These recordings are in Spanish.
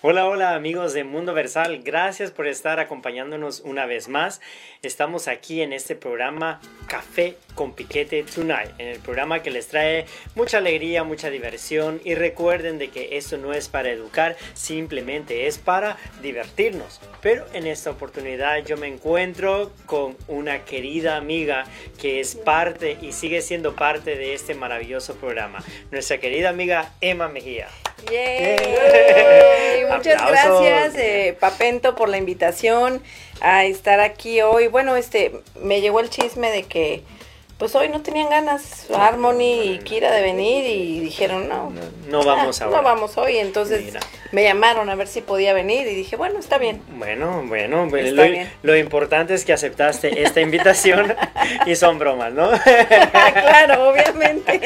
Hola, hola amigos de Mundo Versal, gracias por estar acompañándonos una vez más. Estamos aquí en este programa Café con Piquete Tonight, en el programa que les trae mucha alegría, mucha diversión y recuerden de que esto no es para educar, simplemente es para divertirnos. Pero en esta oportunidad yo me encuentro con una querida amiga que es parte y sigue siendo parte de este maravilloso programa, nuestra querida amiga Emma Mejía. Muchas gracias, eh, Papento, por la invitación a estar aquí hoy. Bueno, este, me llegó el chisme de que pues hoy no tenían ganas Harmony y Kira de venir y dijeron no. No, vamos ah, ahora. No vamos hoy, entonces me llamaron a ver si podía venir y dije, bueno, está bien. Bueno, bueno, lo, lo, importante es que aceptaste esta invitación y son bromas, ¿no? claro, obviamente.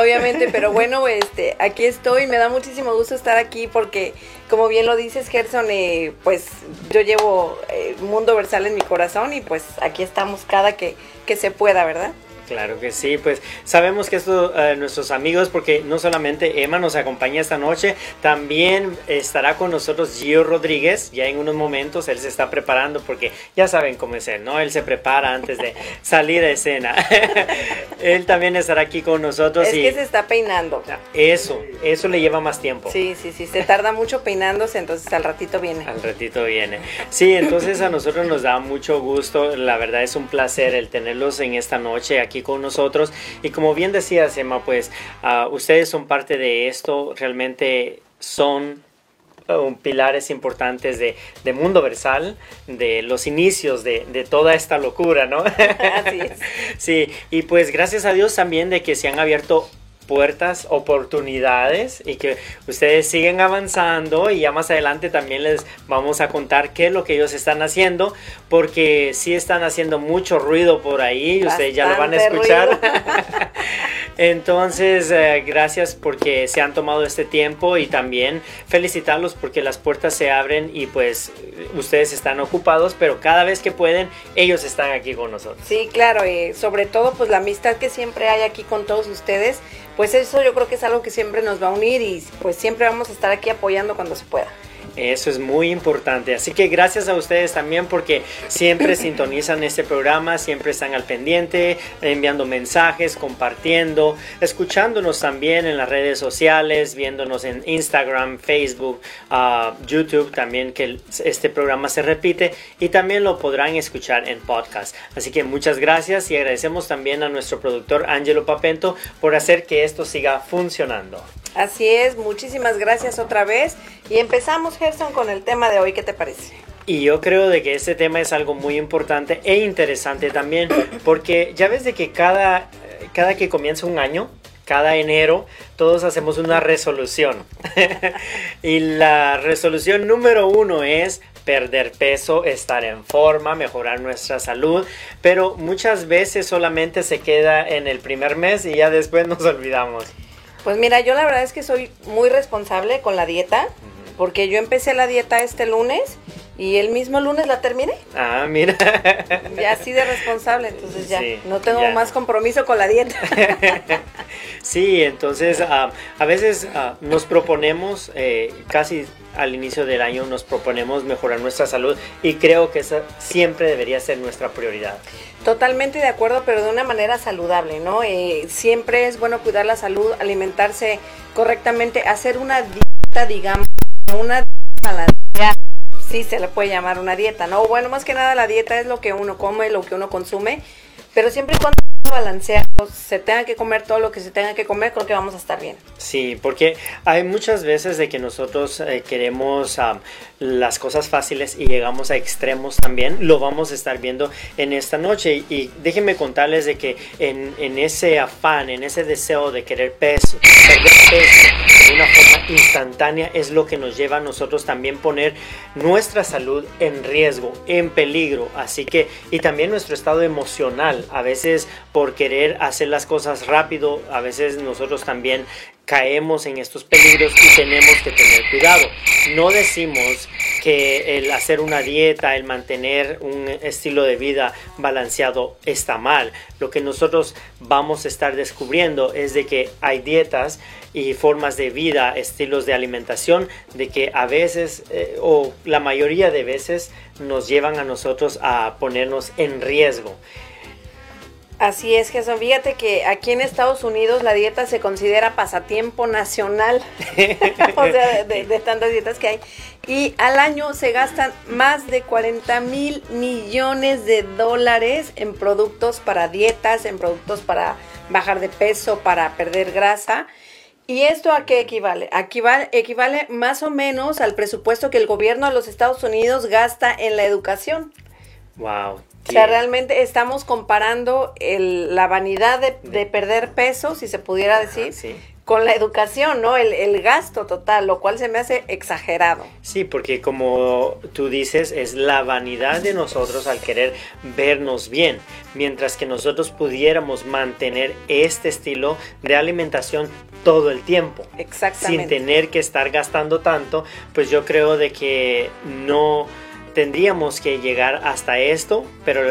obviamente, pero bueno, este, aquí estoy, me da muchísimo gusto estar aquí porque como bien lo dices, Gerson, eh, pues yo llevo eh, Mundo Versal en mi corazón y pues aquí estamos cada que, que se pueda, ¿verdad? Claro que sí, pues sabemos que esto, eh, nuestros amigos, porque no solamente Emma nos acompaña esta noche, también estará con nosotros Gio Rodríguez, ya en unos momentos él se está preparando porque ya saben cómo es él, ¿no? Él se prepara antes de salir a escena. él también estará aquí con nosotros. Es que se está peinando. Eso, eso le lleva más tiempo. Sí, sí, sí, se tarda mucho peinándose, entonces al ratito viene. Al ratito viene. Sí, entonces a nosotros nos da mucho gusto, la verdad es un placer el tenerlos en esta noche aquí con nosotros. Y como bien decía Emma, pues ah, ustedes son parte de esto, realmente son uh, pilares importantes de, de, Mundo Versal, de los inicios de, de toda esta locura, ¿no? Así es. Sí, y pues gracias a Dios también de que se han abierto puertas, oportunidades y que ustedes siguen avanzando y ya más adelante también les vamos a contar qué es lo que ellos están haciendo porque sí están haciendo mucho ruido por ahí, ustedes ya lo van a escuchar. Entonces, eh, gracias porque se han tomado este tiempo y también felicitarlos porque las puertas se abren y pues ustedes están ocupados, pero cada vez que pueden, ellos están aquí con nosotros. Sí, claro, y sobre todo pues la amistad que siempre hay aquí con todos ustedes pues eso yo creo que es algo que siempre nos va a unir y pues siempre vamos a estar aquí apoyando cuando se pueda. Eso es muy importante. Así que gracias a ustedes también porque siempre sintonizan este programa, siempre están al pendiente, enviando mensajes, compartiendo, escuchándonos también en las redes sociales, viéndonos en Instagram, Facebook, uh, YouTube también que este programa se repite y también lo podrán escuchar en podcast. Así que muchas gracias y agradecemos también a nuestro productor Angelo Papento por hacer que esto siga funcionando. Así es, muchísimas gracias otra vez y empezamos Gerson con el tema de hoy, ¿qué te parece? Y yo creo de que este tema es algo muy importante e interesante también, porque ya ves de que cada, cada que comienza un año, cada enero, todos hacemos una resolución. y la resolución número uno es perder peso, estar en forma, mejorar nuestra salud, pero muchas veces solamente se queda en el primer mes y ya después nos olvidamos. Pues mira, yo la verdad es que soy muy responsable con la dieta, porque yo empecé la dieta este lunes y el mismo lunes la terminé. Ah, mira. Ya así de responsable, entonces ya no tengo más compromiso con la dieta. sí, entonces ah, a veces ah, nos proponemos, eh, casi al inicio del año nos proponemos mejorar nuestra salud y creo que esa siempre debería ser nuestra prioridad. Totalmente de acuerdo, pero de una manera saludable, ¿no? Eh, siempre es bueno cuidar la salud, alimentarse correctamente, hacer una dieta, digamos, una dieta sí se le puede llamar una dieta, ¿no? Bueno, más que nada la dieta es lo que uno come, lo que uno consume, pero siempre y cuando balanceado, se tenga que comer todo lo que se tenga que comer, creo que vamos a estar bien. Sí, porque hay muchas veces de que nosotros eh, queremos las cosas fáciles y llegamos a extremos también, lo vamos a estar viendo en esta noche. Y, déjenme contarles de que en, ese afán, en ese deseo de querer peso, perder peso una forma instantánea, es lo que nos lleva a nosotros también poner nuestra salud en riesgo, en peligro. Así que, y también nuestro estado emocional. A veces por querer hacer las cosas rápido, a veces nosotros también caemos en estos peligros y tenemos que tener cuidado. No decimos que el hacer una dieta, el mantener un estilo de vida balanceado está mal. Lo que nosotros vamos a estar descubriendo es de que hay dietas y formas de vida, estilos de alimentación, de que a veces eh, o la mayoría de veces nos llevan a nosotros a ponernos en riesgo. Así es, Jesús. Fíjate que aquí en Estados Unidos la dieta se considera pasatiempo nacional, o sea, de, tantas dietas que hay. Y al año se gastan más de 40 mil millones de dólares en productos para dietas, en productos para bajar de peso, para perder grasa. ¿Y esto a qué equivale? Equivale, equivale más o menos al presupuesto que el gobierno de los Estados Unidos gasta en la educación. Wow, o sea, realmente estamos comparando la vanidad de, perder peso, si se pudiera decir, con la educación, ¿no? El, gasto total, lo cual se me hace exagerado. Sí, porque como tú dices, es la vanidad de nosotros al querer vernos bien, mientras que nosotros pudiéramos mantener este estilo de alimentación todo el tiempo. Exactamente. Sin tener que estar gastando tanto, pues yo creo de que no tendríamos que llegar hasta esto, pero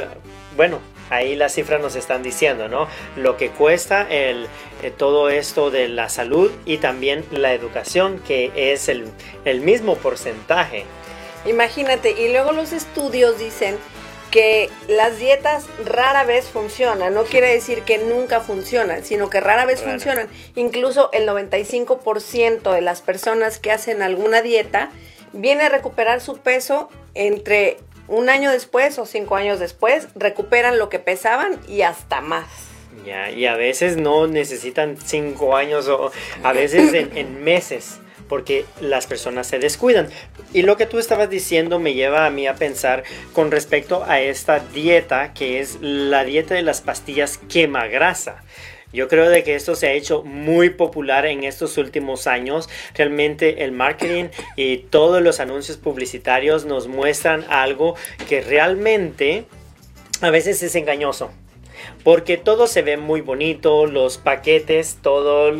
bueno, ahí las cifras nos están diciendo, ¿no? Lo que cuesta el, eh, todo esto de la salud y también la educación, que es el, el mismo porcentaje. Imagínate, y luego los estudios dicen que las dietas rara vez funcionan, no quiere decir que nunca funcionan, sino que rara vez funcionan. Incluso el 95% de las personas que hacen alguna dieta viene a recuperar su peso entre un año después o cinco años después, recuperan lo que pesaban y hasta más. Ya, y a veces no necesitan cinco años o a veces en, meses porque las personas se descuidan. Y lo que tú estabas diciendo me lleva a mí a pensar con respecto a esta dieta que es la dieta de las pastillas quema grasa. Yo creo de que esto se ha hecho muy popular en estos últimos años. Realmente el marketing y todos los anuncios publicitarios nos muestran algo que realmente a veces es engañoso porque todo se ve muy bonito, los paquetes, todos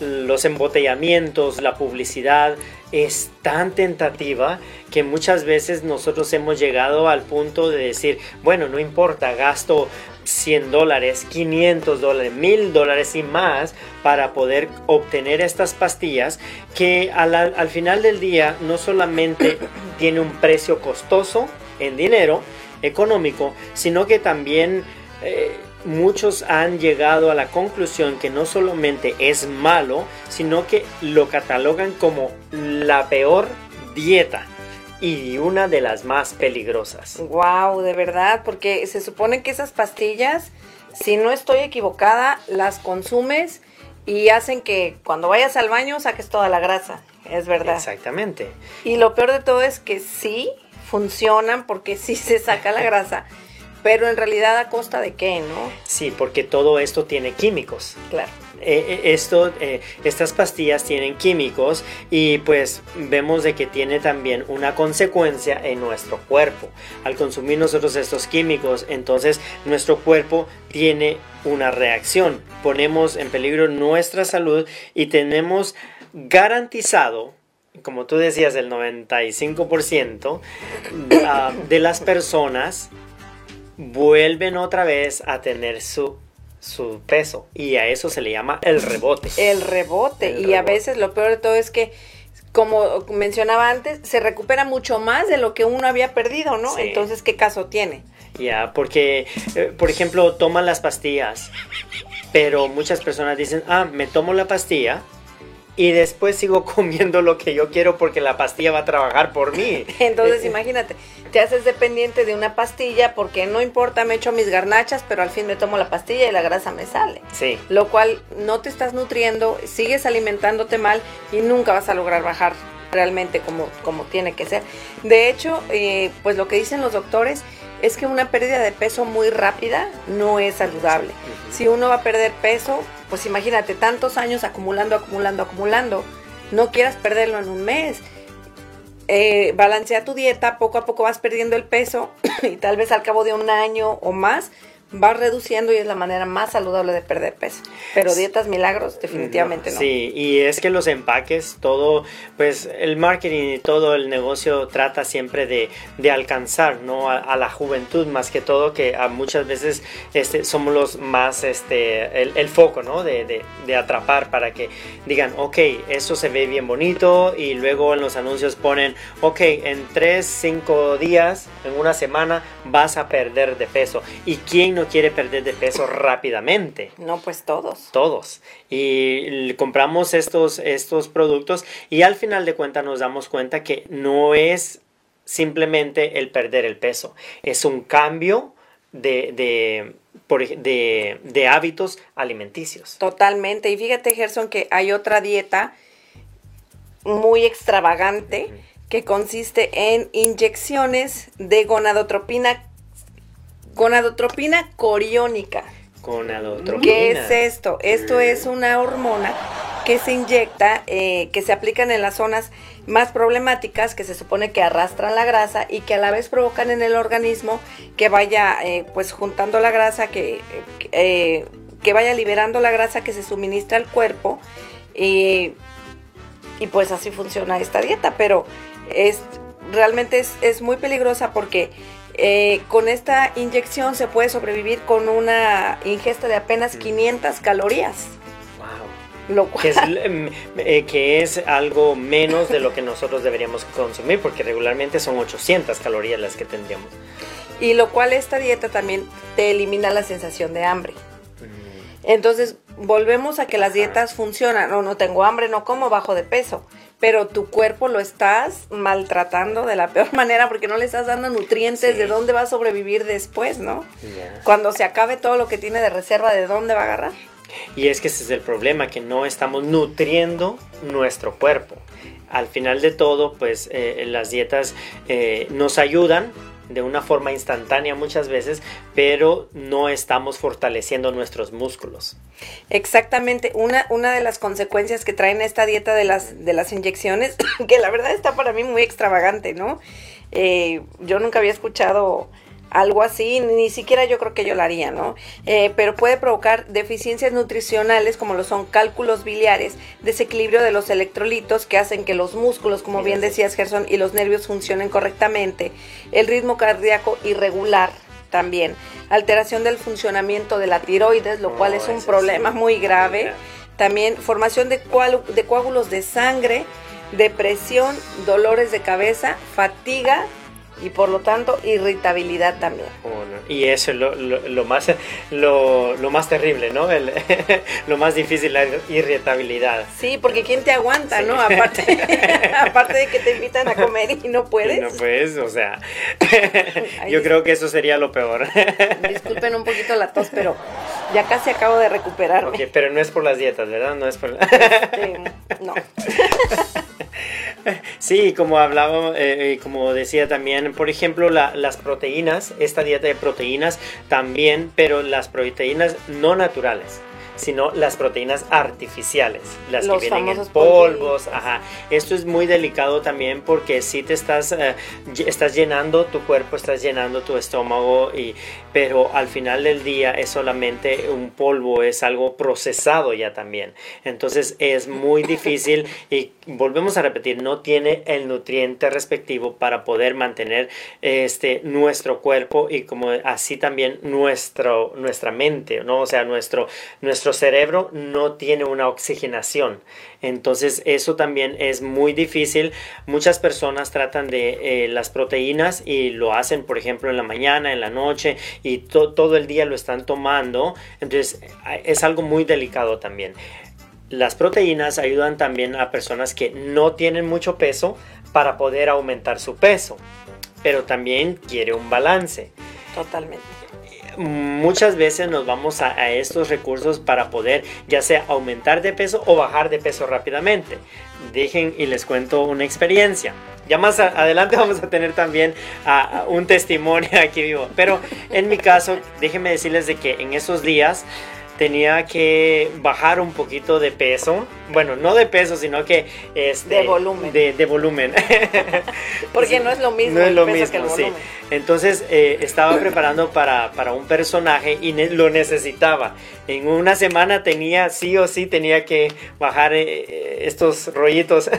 los embotellamientos, la publicidad es tan tentativa que muchas veces nosotros hemos llegado al punto de decir, bueno, no importa, gasto 100 dólares, 500 dólares, 1000 dólares y más para poder obtener estas pastillas que al, final del día no solamente tiene un precio costoso en dinero económico, sino que también eh, muchos han llegado a la conclusión que no solamente es malo, sino que lo catalogan como la peor dieta y una de las más peligrosas. Wow, de verdad, porque se supone que esas pastillas, si no estoy equivocada, las consumes y hacen que cuando vayas al baño saques toda la grasa. Es verdad. Exactamente. Y lo peor de todo es que sí funcionan porque sí se saca la grasa. Pero en realidad a costa de qué, ¿no? Sí, porque todo esto tiene químicos. Claro. Eh, eh, esto, eh, estas pastillas tienen químicos y pues vemos de que tiene también una consecuencia en nuestro cuerpo. Al consumir nosotros estos químicos, entonces nuestro cuerpo tiene una reacción. Ponemos en peligro nuestra salud y tenemos garantizado como tú decías, el 95% ah, de las personas vuelven otra vez a tener su su peso y a eso se le llama el rebote. El rebote y a veces lo peor de todo es que como mencionaba antes, se recupera mucho más de lo que uno había perdido, ¿no? Entonces, ¿qué caso tiene? Ya, porque, eh, por ejemplo, toman las pastillas, pero muchas personas dicen, ah, me tomo la pastilla, y después sigo comiendo lo que yo quiero porque la pastilla va a trabajar por mí. Entonces, imagínate, te haces dependiente de una pastilla porque no importa, me echo mis garnachas, pero al fin me tomo la pastilla y la grasa me sale. Sí. Lo cual no te estás nutriendo, sigues alimentándote mal y nunca vas a lograr bajar realmente como, como tiene que ser. De hecho, eh, pues lo que dicen los doctores es que una pérdida de peso muy rápida no es saludable. Si uno va a perder peso, pues imagínate tantos años acumulando, acumulando, acumulando. No quieras perderlo en un mes. Eh, balancea tu dieta, poco a poco vas perdiendo el peso y tal vez al cabo de un año o más vas reduciendo y es la manera más saludable de perder peso. Pero dietas milagros definitivamente no. Sí, y es que los empaques, todo, pues el marketing y todo el negocio trata siempre de, de alcanzar, ¿no? A, la juventud más que todo, que a muchas veces este, somos los más, este, el, foco, ¿no? De, de, de, atrapar para que digan, ok, eso se ve bien bonito y luego en los anuncios ponen, ok, en 3, 5 días, en una semana vas a perder de peso. ¿Y quién no quiere perder de peso rápidamente? No, pues todos. Todos. Y compramos estos, estos productos y al final de cuentas nos damos cuenta que no es simplemente el perder el peso, es un cambio de, de, de, de hábitos alimenticios. Totalmente. Y fíjate, Gerson, que hay otra dieta muy extravagante que consiste en inyecciones de gonadotropina, gonadotropina coriónica. Gonadotropina. ¿Qué es esto? Esto es una hormona que se inyecta, eh, que se aplican en las zonas más problemáticas, que se supone que arrastran la grasa y que a la vez provocan en el organismo que vaya eh, pues juntando la grasa, que, eh, que vaya liberando la grasa que se suministra al cuerpo. y pues así funciona esta dieta, pero es realmente es, muy peligrosa porque eh, con esta inyección se puede sobrevivir con una ingesta de apenas 500 calorías. Wow. Lo cual... Em, eh, que, es, algo menos de lo que nosotros deberíamos consumir, porque regularmente son 800 calorías las que tendríamos. Y lo cual esta dieta también te elimina la sensación de hambre. Mm. Entonces, volvemos a que las dietas funcionan. No, no tengo hambre, no como, bajo de peso pero tu cuerpo lo estás maltratando de la peor manera porque no le estás dando nutrientes de dónde va a sobrevivir después, ¿no? Cuando se acabe todo lo que tiene de reserva, ¿de dónde va a agarrar? Y es que ese es el problema, que no estamos nutriendo nuestro cuerpo. Al final de todo, pues eh, las dietas eh, nos ayudan, de una forma instantánea muchas veces, pero no estamos fortaleciendo nuestros músculos. Exactamente, una, una de las consecuencias que traen esta dieta de las, de las inyecciones, que la verdad está para mí muy extravagante, ¿no? Eh, yo nunca había escuchado algo así, ni siquiera yo creo que yo lo haría, ¿no? Eh, pero puede provocar deficiencias nutricionales como lo son cálculos biliares, desequilibrio de los electrolitos que hacen que los músculos, como bien decías Gerson, y los nervios funcionen correctamente, el ritmo cardíaco irregular también, alteración del funcionamiento de la tiroides, lo cual es un problema muy grave, también formación de, de coágulos de sangre, depresión, dolores de cabeza, fatiga, y por lo tanto irritabilidad también. y eso es lo, lo, más, lo, lo, más terrible, ¿no? El, lo más difícil, la irritabilidad. Sí, porque ¿quién te aguanta, no? Aparte, aparte de que te invitan a comer y no puedes. no puedes, o sea, yo creo que eso sería lo peor. Disculpen un poquito la tos, pero ya casi acabo de recuperarme. pero no es por las dietas, ¿verdad? No es por... Este, no. Sí, como hablaba, eh, eh, como decía también, por ejemplo, las proteínas, esta dieta de proteínas también, pero las proteínas no naturales sino las proteínas artificiales, las que vienen en polvos. Ajá. Esto es muy delicado también porque si te estás, eh, estás llenando tu cuerpo, estás llenando tu estómago, y, pero al final del día es solamente un polvo, es algo procesado ya también. Entonces es muy difícil y volvemos a repetir, no tiene el nutriente respectivo para poder mantener este, nuestro cuerpo y como así también nuestro, nuestra mente, ¿no? O sea, nuestro, nuestro cerebro no tiene una oxigenación. Entonces eso también es muy difícil. Muchas personas tratan de eh, las proteínas y lo hacen, por ejemplo, en la mañana, en la noche y todo el día lo están tomando. Entonces es algo muy delicado también. Las proteínas ayudan también a personas que no tienen mucho peso para poder aumentar su peso, pero también quiere un balance. Totalmente muchas veces nos vamos a, estos recursos para poder ya sea aumentar de peso o bajar de peso rápidamente. Dejen y les cuento una experiencia. Ya más adelante vamos a tener también un testimonio aquí vivo. Pero en mi caso, déjenme decirles de que en esos días tenía que bajar un poquito de peso. Bueno, no de peso, sino que este, de volumen. De, volumen. Porque no es lo mismo. No es lo mismo, sí. Entonces eh, estaba preparando para, para, un personaje y lo necesitaba. En una semana tenía, sí o sí, tenía que bajar eh, estos rollitos.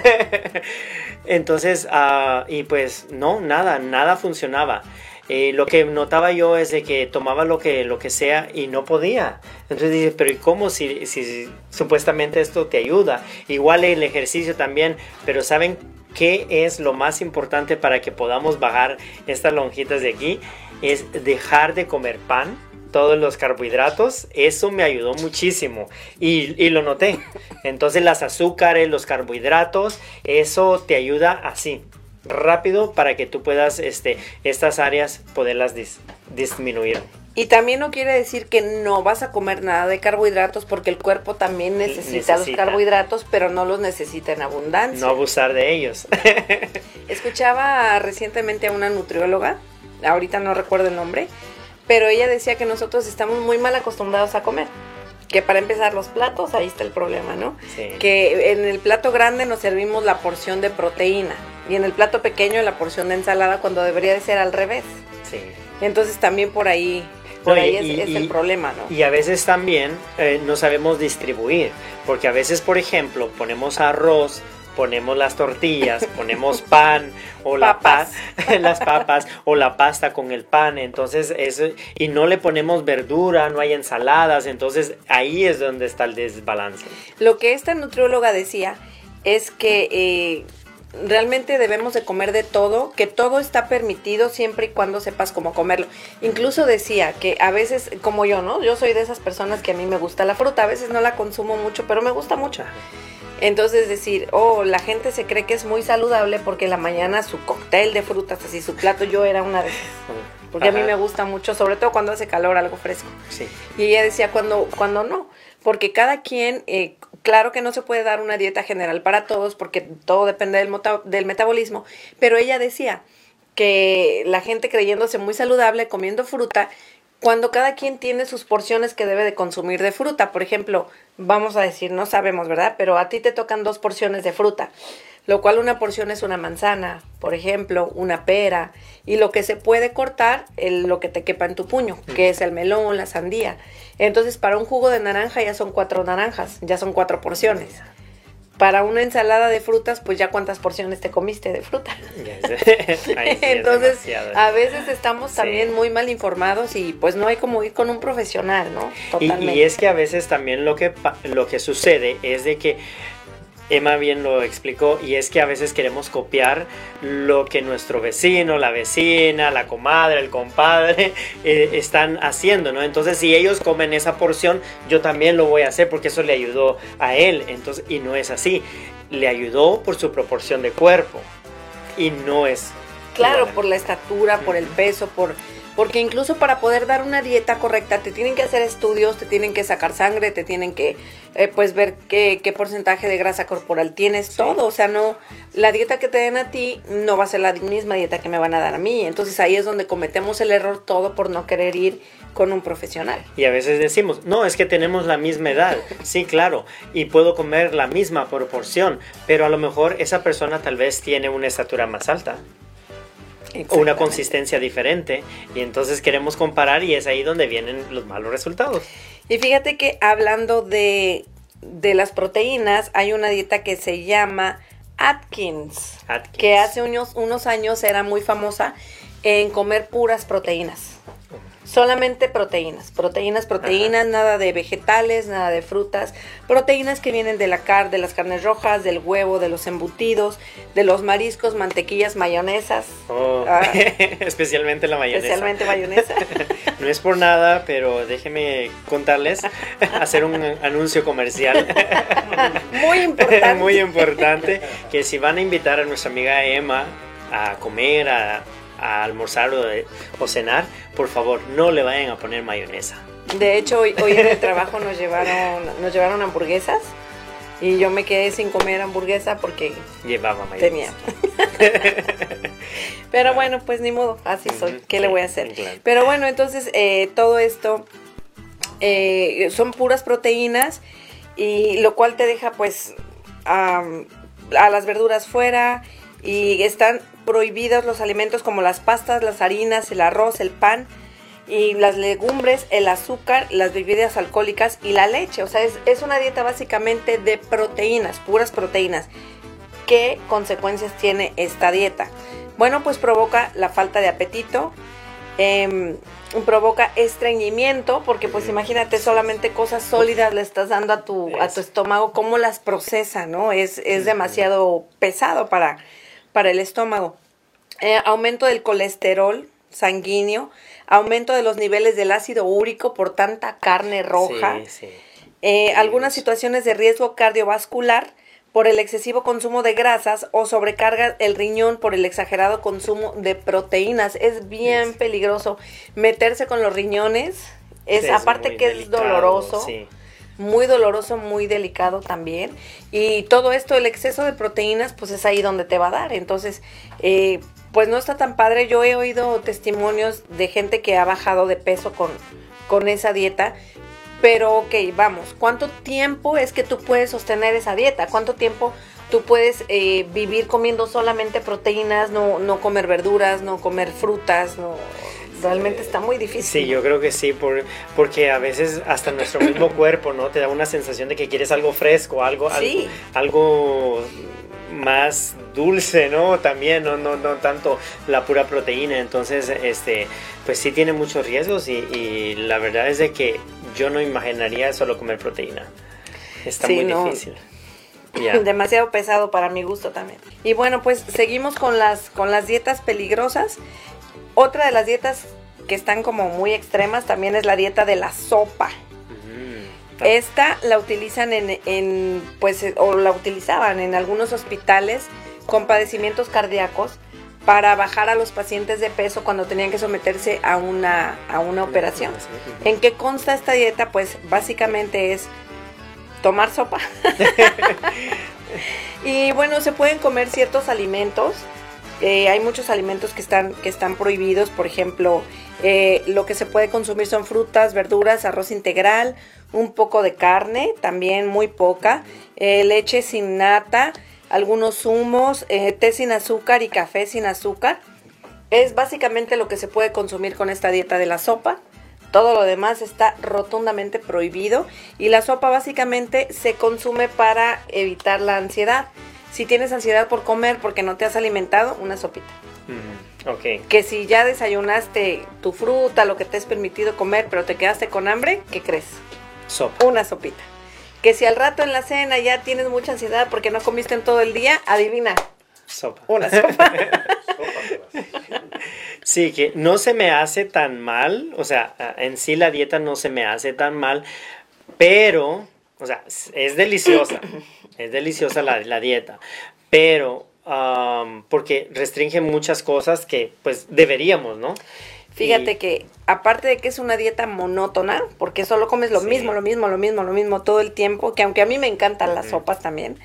Entonces, uh, y pues no, nada, nada funcionaba. Lo que notaba yo es de que tomaba lo que, lo que sea y no podía. Entonces dije, pero ¿y cómo si, si supuestamente esto te ayuda? Igual el ejercicio también, pero ¿saben qué es lo más importante para que podamos bajar estas lonjitas de aquí? Es dejar de comer pan todos los carbohidratos, eso me ayudó muchísimo y, y, lo noté. Entonces las azúcares, los carbohidratos, eso te ayuda así rápido para que tú puedas este, estas áreas poderlas disminuir. Y también no quiere decir que no vas a comer nada de carbohidratos porque el cuerpo también necesita, los carbohidratos, pero no los necesita en abundancia. No abusar de ellos. Escuchaba recientemente a una nutrióloga, ahorita no recuerdo el nombre, pero ella decía que nosotros estamos muy mal acostumbrados a comer que para empezar los platos, ahí está el problema, ¿no? Que en el plato grande nos servimos la porción de proteína y en el plato pequeño la porción de ensalada cuando debería de ser al revés. Sí. Entonces también por ahí, por ahí es, el problema, ¿no? Y a veces también eh, no sabemos distribuir, porque a veces, por ejemplo, ponemos arroz, ponemos las tortillas, ponemos pan o la papas. las papas o la pasta con el pan, entonces eso y no le ponemos verdura, no hay ensaladas, entonces ahí es donde está el desbalance. Lo que esta nutrióloga decía es que eh, realmente debemos de comer de todo, que todo está permitido siempre y cuando sepas cómo comerlo. Incluso decía que a veces, como yo, ¿no? Yo soy de esas personas que a mí me gusta la fruta, a veces no la consumo mucho, pero me gusta mucho. Entonces decir, oh, la gente se cree que es muy saludable porque en la mañana su cóctel de frutas, así su plato, yo era una de esas. Porque a mí me gusta mucho, sobre todo cuando hace calor, algo fresco. Sí. Y ella decía, cuando, cuando no, porque cada quien, eh, claro que no se puede dar una dieta general para todos, porque todo depende del, del metabolismo, pero ella decía que la gente creyéndose muy saludable, comiendo fruta, cuando cada quien tiene sus porciones que debe de consumir de fruta. Por ejemplo, vamos a decir, no sabemos, ¿verdad? Pero a ti te tocan dos porciones de fruta, lo cual una porción es una manzana, por ejemplo, una pera, y lo que se puede cortar, el, lo que te quepa en tu puño, que es el melón, la sandía. Entonces, para un jugo de naranja ya son cuatro naranjas, ya son cuatro porciones para una ensalada de frutas, pues ya cuántas porciones te comiste de fruta. Entonces, a veces estamos también muy mal informados y pues no hay como ir con un profesional, ¿no? Totalmente. Y, y, es que a veces también lo que, lo que sucede es de que Emma bien lo explicó y es que a veces queremos copiar lo que nuestro vecino, la vecina, la comadre, el compadre eh, están haciendo, ¿no? Entonces si ellos comen esa porción, yo también lo voy a hacer porque eso le ayudó a él, entonces y no es así, le ayudó por su proporción de cuerpo. Y no es Claro, por la estatura, por el peso, por porque incluso para poder dar una dieta correcta te tienen que hacer estudios, te tienen que sacar sangre, te tienen que eh, pues ver qué, qué, porcentaje de grasa corporal tienes, todo. O sea, no, la dieta que te den a ti no va a ser la misma dieta que me van a dar a mí. Entonces ahí es donde cometemos el error todo por no querer ir con un profesional. Y a veces decimos, no, es que tenemos la misma edad. Sí, claro, y puedo comer la misma proporción, pero a lo mejor esa persona tal vez tiene una estatura más alta una consistencia diferente y entonces queremos comparar y es ahí donde vienen los malos resultados. Y fíjate que hablando de, de las proteínas, hay una dieta que se llama Atkins, que hace unos, unos años era muy famosa en comer puras proteínas. Solamente proteínas, proteínas, proteínas, nada de vegetales, nada de frutas, proteínas que vienen de la carne, de las carnes rojas, del huevo, de los embutidos, de los mariscos, mantequillas, mayonesas. Oh, ah. especialmente la mayonesa. Especialmente mayonesa. no es por nada, pero déjenme contarles, hacer un anuncio comercial. Muy importante. Muy importante, que si van a invitar a nuestra amiga Emma a comer, a a almorzar o, cenar, por favor, no le vayan a poner mayonesa. De hecho, hoy, en el trabajo nos llevaron, nos llevaron hamburguesas y yo me quedé sin comer hamburguesa porque llevaba mayonesa. Tenía. Pero bueno, pues ni modo, así soy. ¿Qué le voy a hacer? Pero bueno, entonces eh, todo esto eh, son puras proteínas y lo cual te deja pues a las verduras fuera y están prohibidos los alimentos como las pastas, las harinas, el arroz, el pan y las legumbres, el azúcar, las bebidas alcohólicas y la leche. O sea, es, es una dieta básicamente de proteínas, puras proteínas. ¿Qué consecuencias tiene esta dieta? Bueno, pues provoca la falta de apetito, eh, provoca estreñimiento, porque pues imagínate solamente cosas sólidas le estás dando a tu, a tu estómago, cómo las procesa, ¿no? Es, es demasiado pesado para, para el estómago. Eh, aumento del colesterol sanguíneo, aumento de los niveles del ácido úrico por tanta carne roja, eh, algunas situaciones de riesgo cardiovascular, por el excesivo consumo de grasas o sobrecarga el riñón por el exagerado consumo de proteínas. Es bien peligroso meterse con los riñones. Es, aparte que es doloroso. Muy doloroso, muy delicado también. Y todo esto, el exceso de proteínas, pues es ahí donde te va a dar. Entonces, eh, pues no está tan padre. Yo he oído testimonios de gente que ha bajado de peso con, con esa dieta pero, ok, vamos, ¿cuánto tiempo es que tú puedes sostener esa dieta? ¿Cuánto tiempo tú puedes eh, vivir comiendo solamente proteínas, no, no comer verduras, no comer frutas, no... Realmente está muy difícil. Sí, yo creo que sí, por, porque a veces hasta nuestro mismo cuerpo, ¿no? Te da una sensación de que quieres algo fresco, algo, algo, algo más dulce, ¿no? También, no, no, no tanto la pura proteína. Entonces, este, pues sí tiene muchos riesgos y, y la verdad es de que yo no imaginaría solo comer proteína. Está muy difícil. Demasiado pesado para mi gusto también. Y bueno, pues seguimos con las, con las dietas peligrosas. Otra de las dietas que están como muy extremas también es la dieta de la sopa. Mm, Esta la utilizan en, en, pues, o la utilizaban en algunos hospitales con padecimientos cardíacos para bajar a los pacientes de peso cuando tenían que someterse a una, a una operación. ¿En qué consta esta dieta? Pues básicamente es tomar sopa. y bueno, se pueden comer ciertos alimentos. Eh, hay muchos alimentos que están, que están prohibidos, por ejemplo, eh, lo que se puede consumir son frutas, verduras, arroz integral, un poco de carne, también muy poca, eh, leche sin nata, algunos zumos, eh, té sin azúcar y café sin azúcar. Es básicamente lo que se puede consumir con esta dieta de la sopa. Todo lo demás está rotundamente prohibido y la sopa básicamente se consume para evitar la ansiedad. Si tienes ansiedad por comer porque no te has alimentado, una sopita. Que si ya desayunaste tu fruta, lo que te has permitido comer, pero te quedaste con hambre, ¿qué crees? Sopa. Una sopita que si al rato en la cena ya tienes mucha ansiedad porque no comiste en todo el día, adivina. Sopa. Una sopa. sí, que no se me hace tan mal, o sea, en sí la dieta no se me hace tan mal, pero, o sea, es deliciosa, es deliciosa la, la dieta, pero porque restringe muchas cosas que pues deberíamos, ¿no? Fíjate que aparte de que es una dieta monótona, porque solo comes lo mismo, lo mismo, lo mismo, lo mismo todo el tiempo, que aunque a mí me encantan las sopas también,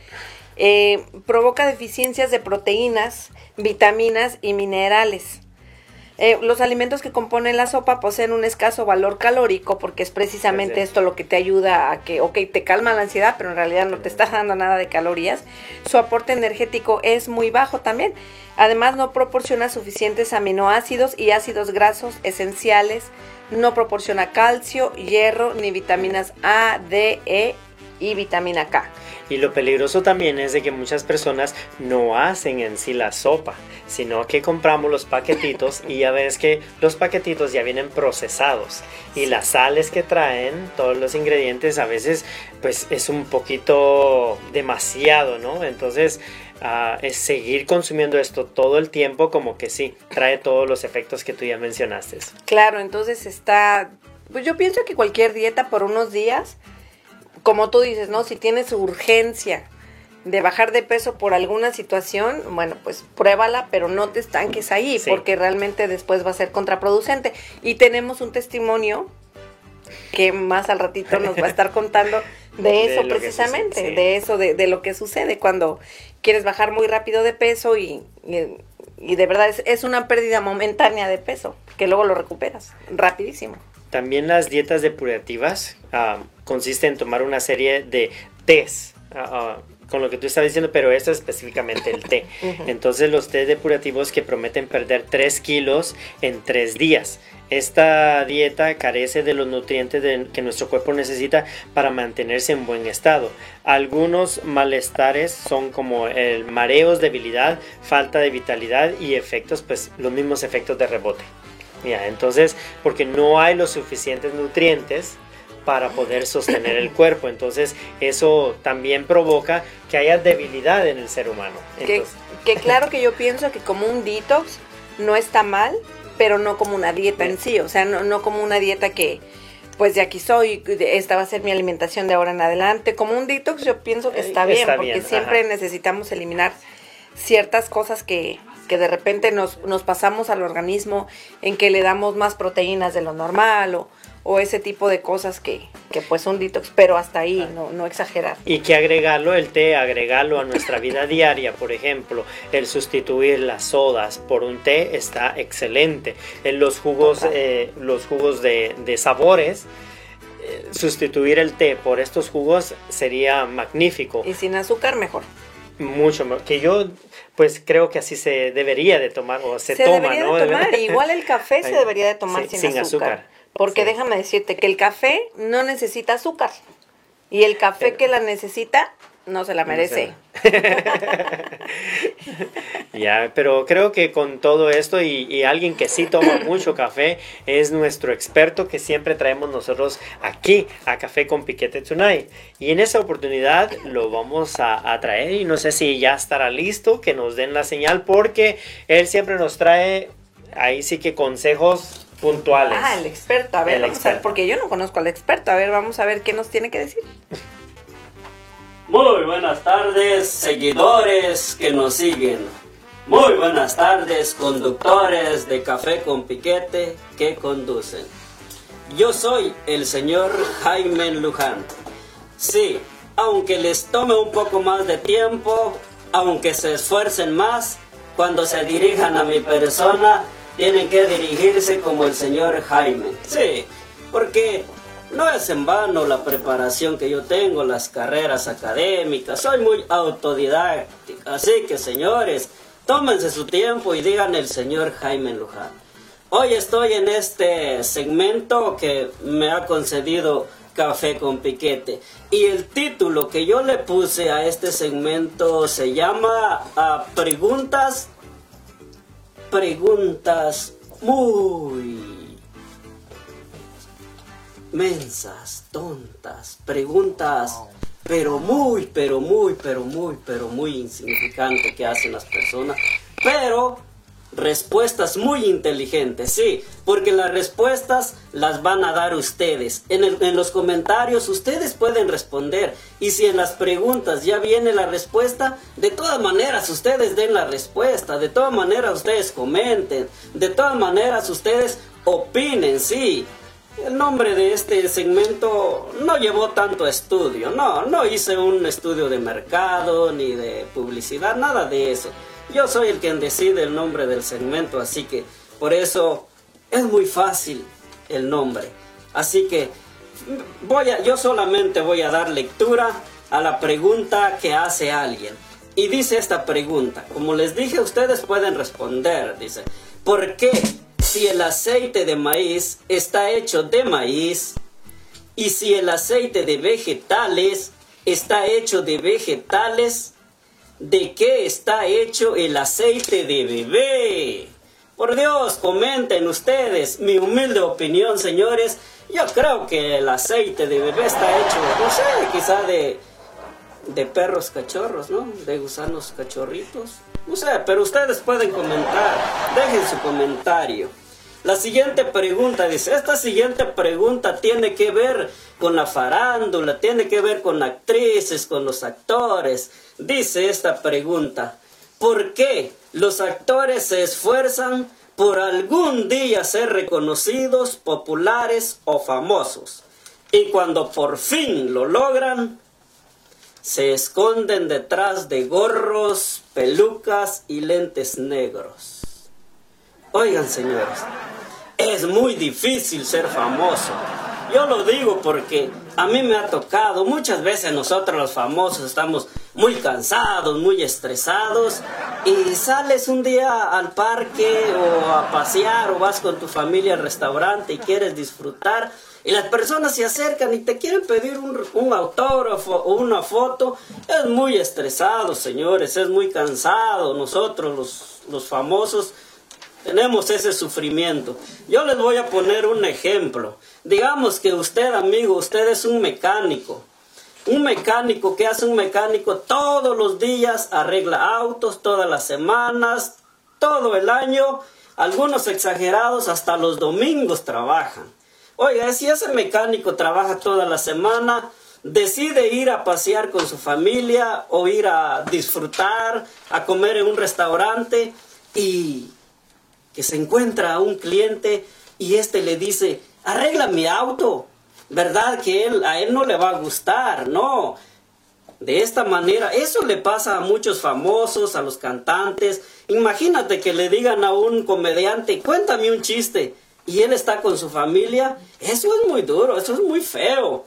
eh, provoca deficiencias de proteínas, vitaminas y minerales. Eh, los alimentos que componen la sopa poseen un escaso valor calórico porque es precisamente esto lo que te ayuda a que, ok, te calma la ansiedad, pero en realidad no te está dando nada de calorías. Su aporte energético es muy bajo también. Además no proporciona suficientes aminoácidos y ácidos grasos esenciales. No proporciona calcio, hierro ni vitaminas A, D, E y vitamina K. Y lo peligroso también es de que muchas personas no hacen en sí la sopa, sino que compramos los paquetitos y ya ves que los paquetitos ya vienen procesados y las sales que traen, todos los ingredientes a veces pues es un poquito demasiado, ¿no? Entonces uh, es seguir consumiendo esto todo el tiempo como que sí, trae todos los efectos que tú ya mencionaste. Claro, entonces está, pues yo pienso que cualquier dieta por unos días como tú dices, ¿no? Si tienes urgencia de bajar de peso por alguna situación, bueno, pues pruébala, pero no te estanques ahí, porque realmente después va a ser contraproducente. Y tenemos un testimonio que más al ratito nos va a estar contando de eso precisamente, de eso, de, lo que sucede cuando quieres bajar muy rápido de peso y, y, de verdad es, es, una pérdida momentánea de peso, que luego lo recuperas rapidísimo. También las dietas depurativas ah, consisten en tomar una serie de tés. Ah, ah, con lo que tú estabas diciendo, pero esto es específicamente el té. Entonces los té depurativos que prometen perder 3 kilos en 3 días. Esta dieta carece de los nutrientes que nuestro cuerpo necesita para mantenerse en buen estado. Algunos malestares son como el mareos, debilidad, falta de vitalidad y efectos, pues los mismos efectos de rebote. Ya, entonces, porque no hay los suficientes nutrientes para poder sostener el cuerpo. Entonces, eso también provoca que haya debilidad en el ser humano. que, que claro que yo pienso que como un detox no está mal, pero no como una dieta en sí, o sea, no, como una dieta que, pues de aquí soy, esta va a ser mi alimentación de ahora en adelante. Como un detox yo pienso que está bien, porque siempre necesitamos eliminar ciertas cosas que, que de repente nos, nos pasamos al organismo, en que le damos más proteínas de lo normal o, o ese tipo de cosas que, que pues un detox, pero hasta ahí, no, no exagerar. Y que agregarlo, el té, agregarlo a nuestra vida diaria, por ejemplo, el sustituir las sodas por un té está excelente. En los jugos, eh, los jugos de, de sabores, eh, sustituir el té por estos jugos sería magnífico. Y sin azúcar mejor. Mucho. Que yo, pues creo que así se debería de tomar o se, toma, debería De tomar. Igual el café se debería de tomar sin, azúcar. Porque déjame decirte que el café no necesita azúcar. Y el café que la necesita no se la merece. ya, pero creo que con todo esto y, alguien que sí toma mucho café es nuestro experto que siempre traemos nosotros aquí a Café con Piquete Tonight. Y en esa oportunidad lo vamos a, a traer y no sé si ya estará listo, que nos den la señal porque él siempre nos trae ahí sí que consejos puntuales. Ah, el experto. A ver, vamos a ver, porque yo no conozco al experto. A ver, vamos a ver qué nos tiene que decir. Muy buenas tardes, seguidores que nos siguen. Muy buenas tardes, conductores de Café con Piquete que conducen. Yo soy el señor Jaime Luján. Sí, aunque les tome un poco más de tiempo, aunque se esfuercen más, cuando se dirijan a mi persona, tienen que dirigirse como el señor Jaime. Sí, porque no es en vano la preparación que yo tengo, las carreras académicas, soy muy autodidáctica. Así que señores, tómense su tiempo y digan el señor Jaime Luján. Hoy estoy en este segmento que me ha concedido Café con Piquete. Y el título que yo le puse a este segmento se llama ah, Preguntas preguntas muy mensas, tontas, preguntas pero muy, pero muy, pero muy, pero muy insignificantes que hacen las personas, pero respuestas muy inteligentes, sí, porque las respuestas las van a dar ustedes. En, en, los comentarios ustedes pueden responder y si en las preguntas ya viene la respuesta, de todas maneras ustedes den la respuesta, de todas maneras ustedes comenten, de todas maneras ustedes opinen, sí. El nombre de este segmento no llevó tanto estudio, no, no hice un estudio de mercado ni de publicidad, nada de eso. Yo soy el quien decide el nombre del segmento, así que por eso es muy fácil el nombre. Así que voy a, yo solamente voy a dar lectura a la pregunta que hace alguien. Y dice esta pregunta, como les dije, ustedes pueden responder, dice, ¿por qué si el aceite de maíz está hecho de maíz y si el aceite de vegetales está hecho de vegetales, ¿De qué está hecho el aceite de bebé? Por Dios, comenten ustedes mi humilde opinión, señores. Yo creo que el aceite de bebé está hecho, no sé, quizá de, de perros cachorros, ¿no? De gusanos cachorritos. No sé, pero ustedes pueden comentar. Dejen su comentario. La siguiente pregunta dice, esta siguiente pregunta tiene que ver con la farándula, tiene que ver con actrices, con los actores. Dice esta pregunta, ¿por qué los actores se esfuerzan por algún día ser reconocidos, populares o famosos? Y cuando por fin lo logran, se esconden detrás de gorros, pelucas y lentes negros. Oigan, señores, es muy difícil ser famoso. Yo lo digo porque a mí me ha tocado, muchas veces nosotros los famosos estamos muy cansados, muy estresados y sales un día al parque o a pasear o vas con tu familia al restaurante y quieres disfrutar y las personas se acercan y te quieren pedir un, autógrafo o una foto. Es muy estresado, señores, es muy cansado. Nosotros los, los famosos tenemos ese sufrimiento. Yo les voy a poner un ejemplo. Digamos que usted, amigo, usted es un mecánico. Un mecánico, que hace un mecánico? Todos los días arregla autos, todas las semanas, todo el año. Algunos exagerados hasta los domingos trabajan. Oiga, si ese mecánico trabaja toda la semana, decide ir a pasear con su familia o ir a disfrutar, a comer en un restaurante y que se encuentra a un cliente y este le dice, arregla mi auto, ¿verdad? Que a él no le va a gustar, no. De esta manera, eso le pasa a muchos famosos, a los cantantes. Imagínate que le digan a un comediante, cuéntame un chiste, y él está con su familia. Eso es muy duro, eso es muy feo.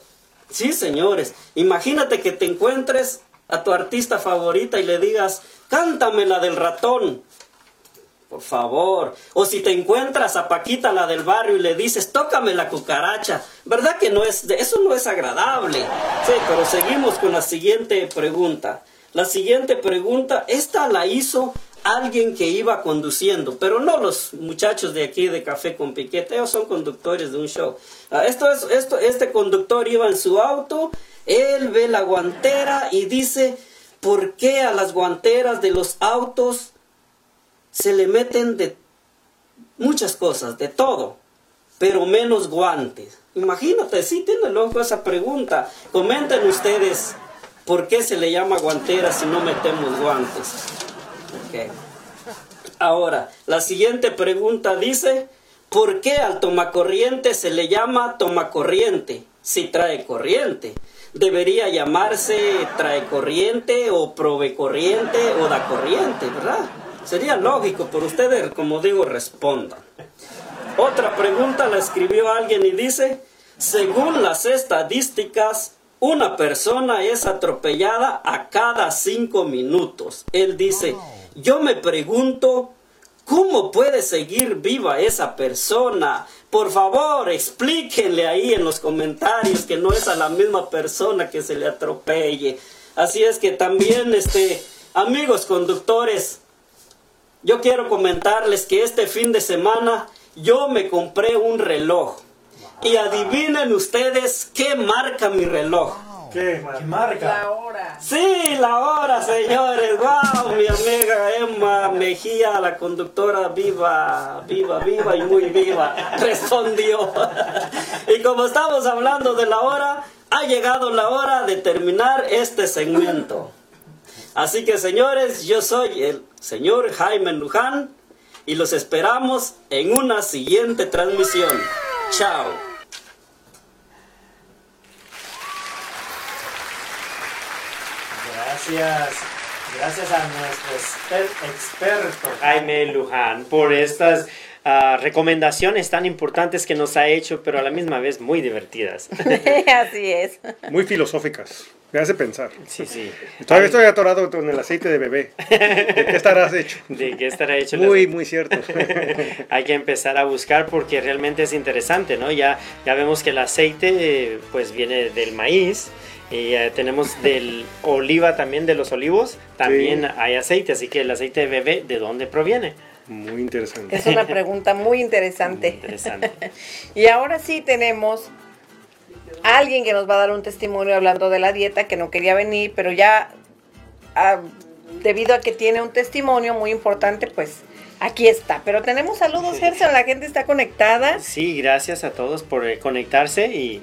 Sí, señores, imagínate que te encuentres a tu artista favorita y le digas, cántame la del ratón. Por favor. O si te encuentras a Paquita, la del barrio, y le dices, tócame la cucaracha. ¿Verdad que no es, eso no es agradable? Sí, pero seguimos con la siguiente pregunta. La siguiente pregunta, esta la hizo alguien que iba conduciendo, pero no los muchachos de aquí de Café con Piquete, ellos son conductores de un show. Ah, esto es, esto, este conductor iba en su auto, él ve la guantera y dice, ¿por qué a las guanteras de los autos se le meten de muchas cosas, de todo, pero menos guantes. Imagínate, si tiene loco esa pregunta. Comenten ustedes por qué se le llama guantera si no metemos guantes. Ahora, la siguiente pregunta dice, ¿por qué al tomacorriente se le llama tomacorriente si trae corriente? Debería llamarse trae corriente o prove corriente o da corriente, ¿verdad? Sería lógico, pero ustedes, como digo, respondan. Otra pregunta la escribió alguien y dice, según las estadísticas, una persona es atropellada a cada cinco minutos. Él dice, yo me pregunto, ¿cómo puede seguir viva esa persona? Por favor, explíquenle ahí en los comentarios que no es a la misma persona que se le atropelle. Así es que también, este, amigos conductores, yo quiero comentarles que este fin de semana yo me compré un reloj. Y adivinen ustedes qué marca mi reloj. ¿Qué, marca? La hora. Sí, la hora, señores. Wow, mi amiga Emma Mejía, la conductora viva, viva, viva y muy viva, respondió. y como estamos hablando de la hora, ha llegado la hora de terminar este segmento. Así que señores, yo soy el señor Jaime Luján y los esperamos en una siguiente transmisión. Chao. Gracias. Gracias a nuestro experto Jaime Luján por estas uh, recomendaciones tan importantes que nos ha hecho, pero a la misma vez muy divertidas. Así es. Muy filosóficas. Me hace pensar. Sí, sí. Todavía estoy atorado con el aceite de bebé. ¿De qué estarás hecho? ¿De qué estará hecho? Muy, muy cierto. Hay que empezar a buscar porque realmente es interesante, ¿no? Ya, ya vemos que el aceite pues viene del maíz. Y uh, tenemos del oliva también, de los olivos, también sí. hay aceite, así que el aceite de bebé, ¿de dónde proviene? Muy interesante. Es una pregunta muy interesante. Muy interesante. y ahora sí tenemos a alguien que nos va a dar un testimonio hablando de la dieta, que no quería venir, pero ya ah, debido a que tiene un testimonio muy importante, pues aquí está. Pero tenemos saludos, Gerson, la gente está conectada. Sí, gracias a todos por eh, conectarse y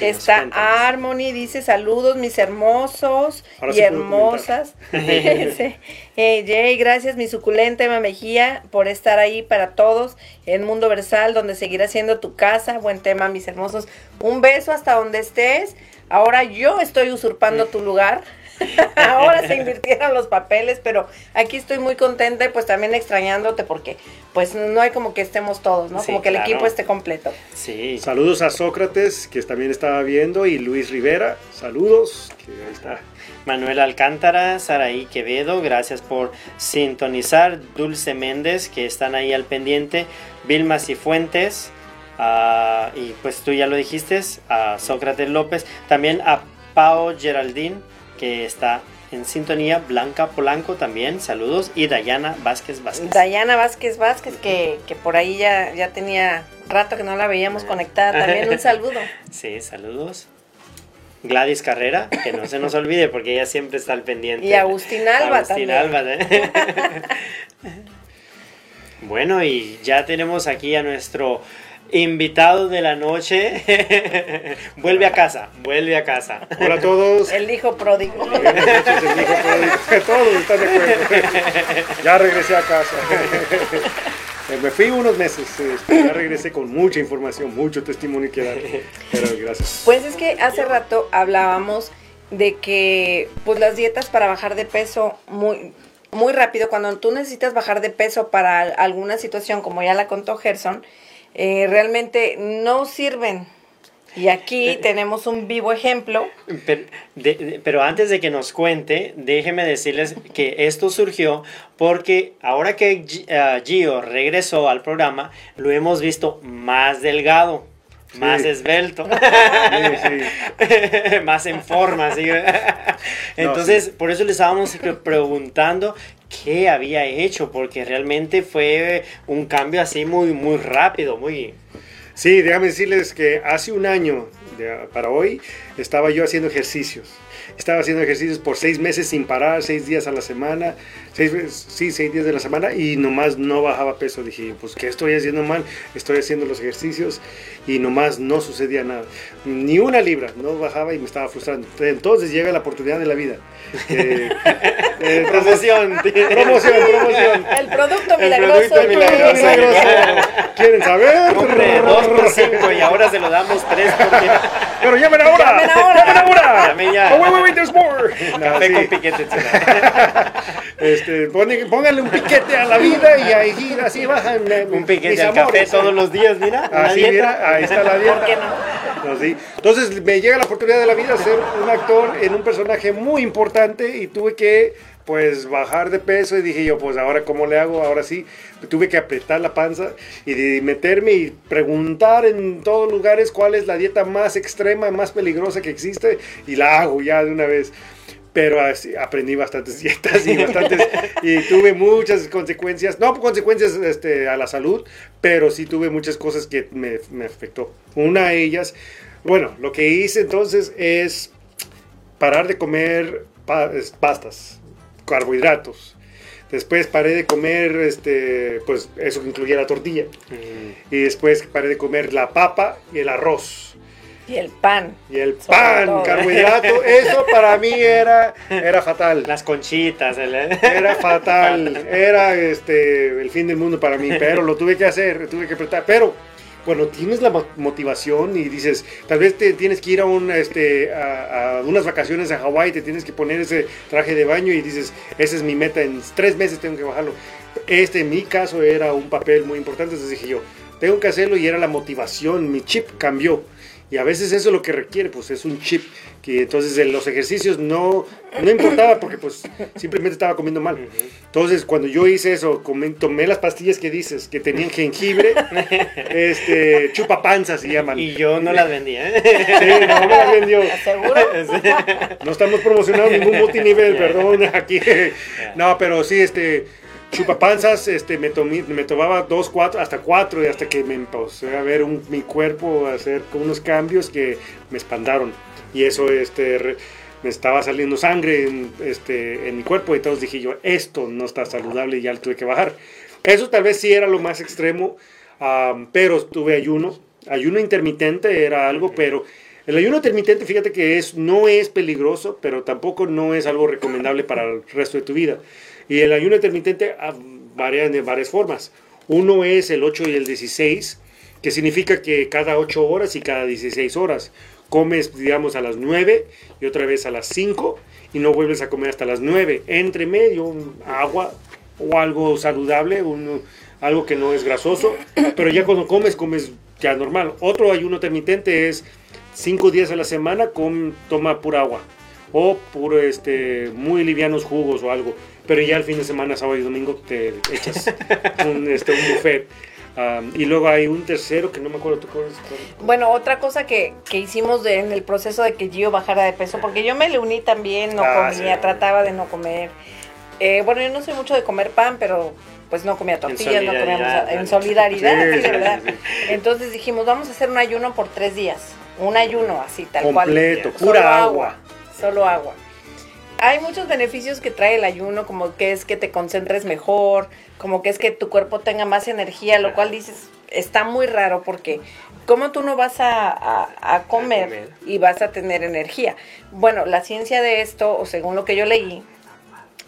Está Harmony, dice saludos mis hermosos Ahora y hermosas. eh, Jay, gracias mi suculenta Emma Mejía por estar ahí para todos en Mundo Versal, donde seguirá siendo tu casa. Buen tema, mis hermosos. Un beso hasta donde estés. Ahora yo estoy usurpando tu lugar. Ahora se invirtieron los papeles, pero aquí estoy muy contenta y pues también extrañándote porque pues no hay como que estemos todos, ¿no? Sí, como que el equipo esté completo. Sí. Saludos a Sócrates, que también estaba viendo, y Luis Rivera. Saludos, que ahí está. Manuel Alcántara, Saraí Quevedo, gracias por sintonizar. Dulce Méndez, que están ahí al pendiente. Vilma Cifuentes, ah, y pues tú ya lo dijiste, a Sócrates López. También a Pao Geraldine, que está en sintonía. Blanca Polanco también, saludos. Y Dayana Vázquez Vázquez. Dayana Vázquez Vázquez, que, que por ahí ya, ya tenía rato que no la veíamos conectada, también un saludo. Sí, saludos. Gladys Carrera, que no se nos olvide porque ella siempre está al pendiente. Y Agustín Alba Agustín también. Alba, ¿eh? bueno, y ya tenemos aquí a nuestro invitado de la noche. vuelve a casa, vuelve a casa. Hola a todos. El hijo pródigo. Buenas noches, el hijo pródigo. Todos están de acuerdo. Ya regresé a casa. Me fui unos meses, este, ya regresé con mucha información, mucho testimonio que dar. Pero gracias. Pues es que hace rato hablábamos de que pues las dietas para bajar de peso muy muy rápido cuando tú necesitas bajar de peso para al- alguna situación como ya la contó Gerson eh, realmente no sirven y aquí tenemos un vivo ejemplo Pero, de- de- pero antes de que nos cuente, déjeme decirles que esto surgió porque ahora que ah, Gio regresó al programa, lo hemos visto más delgado, más esbelto, Sí, sí. más en forma. ¿sí? Entonces, por eso le estábamos pre- preguntando qué había hecho, porque realmente fue un cambio así muy, muy rápido, muy... Sí, déjame decirles que hace un año de- para hoy estaba yo haciendo ejercicios. Estaba haciendo ejercicios por seis meses sin parar, seis días a la semana, seis, sí, seis días de la semana y nomás no bajaba peso. Dije, pues, ¿qué estoy haciendo mal? Estoy haciendo los ejercicios y nomás no sucedía nada. Ni una libra, no bajaba y me estaba frustrando. Entonces llega la oportunidad de la vida. Eh, eh, Promoción. promoción, promoción. el producto El milagroso producto milagroso. Milagroso. ¿Quieren saber? 2 por 5 y ahora se lo damos 3 porque... Pero llamen ahora. Llamen ahora. Llamen ahora. Llame ya. Oh, wait, wait, wait, there's more. No, Café sí. con piquete. Este, pónganle un piquete a la vida y ahí así bajan. Un piquete al café todos los días, mira. Así, mira, ahí está la dieta. ¿Por qué no? Entonces me llega la oportunidad de la vida de ser un actor en un personaje muy importante y tuve que pues bajar de peso y dije yo pues ahora cómo le hago ahora sí tuve que apretar la panza y de meterme y preguntar en todos lugares cuál es la dieta más extrema más peligrosa que existe y la hago ya de una vez. Pero así, aprendí bastantes dietas y bastantes tuve muchas consecuencias, no consecuencias este, a la salud, pero sí tuve muchas cosas que me, me afectó. Una de ellas, bueno, lo que hice entonces es parar de comer pastas, carbohidratos. Después paré de comer, este, pues eso que incluía la tortilla. Mm, Y después paré de comer la papa y el arroz. y el pan Y el pan, todo. carbohidrato, eso para mí era, era fatal. Las conchitas. el- Era fatal, era este el fin del mundo para mí, pero lo tuve que hacer, tuve que apretar. Pero cuando tienes la mo- motivación y dices, tal vez te tienes que ir a, un, este, a, a unas vacaciones a Hawái, te tienes que poner ese traje de baño y dices, esa es mi meta, en tres meses tengo que bajarlo. Este en mi caso era un papel muy importante, entonces dije yo, tengo que hacerlo y era la motivación, mi chip cambió. Y a veces eso es lo que requiere, pues es un chip. Que entonces en los ejercicios no, no importaba porque pues simplemente estaba comiendo mal. Entonces cuando yo hice eso, tomé las pastillas que dices, que tenían jengibre, este, chupapanza se llaman. Y yo no las vendía. ¿eh? Sí, no me las vendió. seguro No estamos promocionando ningún multinivel, perdón, aquí. No, pero sí, este, chupapanzas, este, me, tomé, me tomaba dos, cuatro, hasta cuatro, y hasta que me empecé a ver un- mi cuerpo hacer unos cambios que me espantaron. Y eso, este, re- me estaba saliendo sangre en, este, en mi cuerpo, y entonces dije yo, esto no está saludable y ya lo tuve que bajar. Eso tal vez sí era lo más extremo, am, pero tuve ayuno. Ayuno intermitente era algo, pero el ayuno intermitente, fíjate que es, no es peligroso, pero tampoco no es algo recomendable para el resto de tu vida. Y el ayuno intermitente ah, varía de varias formas. Uno es el 8 y el 16, que significa que cada 8 horas y cada 16 horas. comes, digamos, a las 9 y otra vez a las 5 y no vuelves a comer hasta las 9. Entre medio, agua o algo saludable, algo que no es grasoso, pero ya cuando comes, comes ya normal. Otro ayuno intermitente es 5 días a la semana, com- toma pura agua o puro, este, muy livianos jugos o algo. Pero ya el fin de semana, sábado y domingo, te echas un, este, un buffet. Um, y luego hay un tercero que no me acuerdo tú. Bueno, otra cosa que, que hicimos de- en el proceso de que Gio bajara de peso, porque yo me le uní también, no Ah, comía, sí. trataba de no comer. Eh, bueno, yo no soy mucho de comer pan, pero pues no comía tortillas, no comíamos en solidaridad, Sí, de verdad. sí, Entonces dijimos, vamos a hacer un ayuno por tres días, un ayuno así, tal Completo, cual. pura Solo agua. Solo agua. Hay muchos beneficios que trae el ayuno, como que es que te concentres mejor, como que es que tu cuerpo tenga más energía, lo cual dices, está muy raro porque ¿cómo tú no vas a, a- a comer, comer. y vas a tener energía? Bueno, la ciencia de esto, o según lo que yo leí,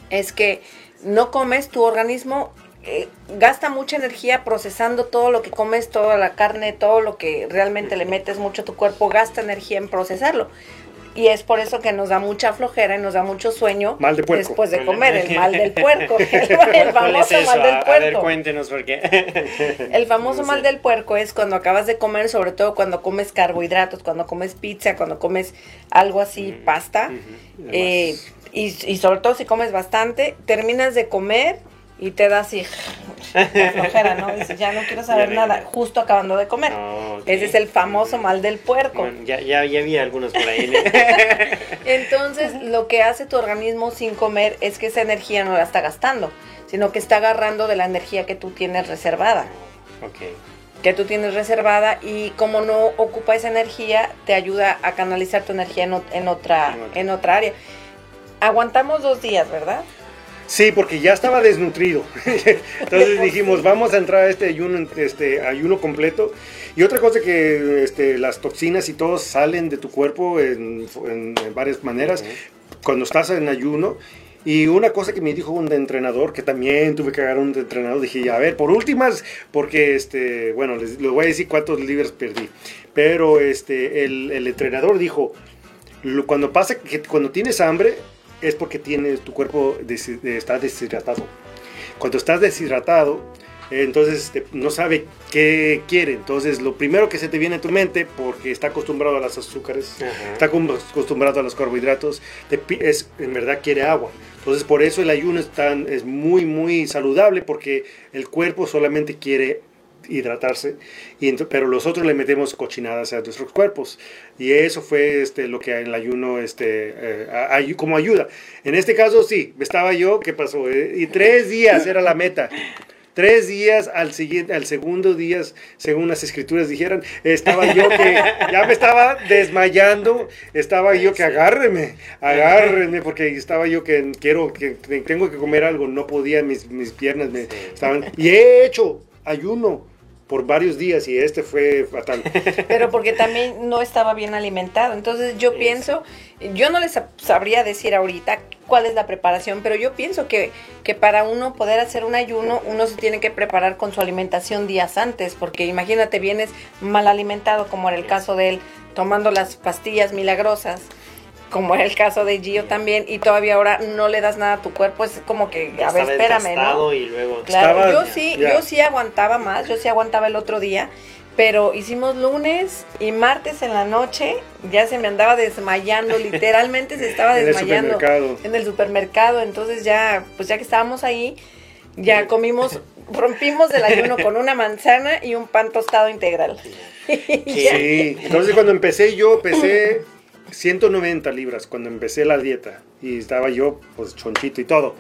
es que no comes, tu organismo eh, gasta mucha energía procesando todo lo que comes, toda la carne, todo lo que realmente le metes mucho a tu cuerpo, gasta energía en procesarlo. Y es por eso que nos da mucha flojera y nos da mucho sueño Mal de puerco. después de comer, el mal del puerco, el, el ¿Cuál es famoso mal del A- A ver, puerco. cuéntenos por qué. El famoso No sé. mal del puerco es cuando acabas de comer, sobre todo cuando comes carbohidratos, cuando comes pizza, cuando comes algo así, pasta. Ujú. eh, y, y sobre todo si comes bastante, terminas de comer y te da así la flojera, ¿no? Dices, ya no quiero saber Ya, nada, justo acabando de comer. Ese es el famoso mal del puerco. Bueno, ya, ya, ya vi algunos por ahí. Entonces, lo que hace tu organismo sin comer es que esa energía no la está gastando, sino que está agarrando de la energía que tú tienes reservada. ok. que tú tienes reservada y como no ocupa esa energía, te ayuda a canalizar tu energía En otra. en otra área. Aguantamos dos días, ¿verdad? Sí, porque ya estaba desnutrido. Entonces dijimos, vamos a entrar a este ayuno, este ayuno completo. Y otra cosa que este, las toxinas y todo salen de tu cuerpo en, en- en varias maneras cuando estás en ayuno. Y una cosa que me dijo un entrenador, que también tuve que agarrar un entrenador, dije, a ver, por últimas, porque, este, bueno, les, les voy a decir cuántos libras perdí. Pero este, el, el entrenador dijo, cuando pasa que cuando tienes hambre es porque tienes tu cuerpo des- de- está deshidratado. Cuando estás deshidratado, entonces este, no sabe qué quiere. Entonces lo primero que se te viene a tu mente, porque está acostumbrado a los azúcares, Ajá. está acostumbrado a los carbohidratos, es, en verdad quiere agua. Entonces por eso el ayuno es, tan- es muy, muy saludable, porque el cuerpo solamente quiere hidratarse, y pero nosotros le metemos cochinadas a nuestros cuerpos. Y eso fue este, lo que el ayuno, este, eh, a- ayu- como ayuda. En este caso sí, estaba yo, ¿qué pasó? Eh, y tres días era la meta. Tres días al siguiente, al segundo día, según las escrituras dijeran, estaba yo que ya me estaba desmayando, estaba yo que agárreme, agárrenme, porque estaba yo que quiero, que tengo que comer algo, no podía, mis, mis piernas me estaban, y he hecho ayuno por varios días y este fue fatal. Pero porque también no estaba bien alimentado. Entonces yo pienso, yo no les sab- sabría decir ahorita cuál es la preparación, pero yo pienso que, que para uno poder hacer un ayuno, uno se tiene que preparar con su alimentación días antes, porque imagínate, vienes mal alimentado, como era el caso de él, tomando las pastillas milagrosas. Como era el caso de Gio también, y todavía ahora no le das nada a tu cuerpo, es como que, a ver, espérame, ¿no? y luego... Claro, Estaba- yo sí, ya. yo sí aguantaba más, yo sí aguantaba el otro día, pero hicimos lunes y martes en la noche, ya se me andaba desmayando, literalmente se estaba En el desmayando supermercado. en el supermercado, entonces ya, pues ya que estábamos ahí, ya comimos, rompimos el ayuno con una manzana y un pan tostado integral. Sí, entonces cuando empecé yo, pesé 190 libras cuando empecé la dieta y estaba yo pues chonchito y todo.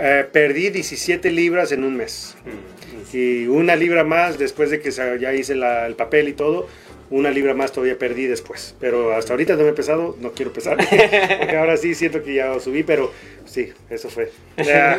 Eh, perdí 17 libras en un mes Mm, y una libra más después de que ya hice la- el papel y todo. Una libra más todavía perdí después, pero hasta ahorita no me he pesado, no quiero pesar, porque ahora sí siento que ya subí, pero Sí, eso fue. Ya.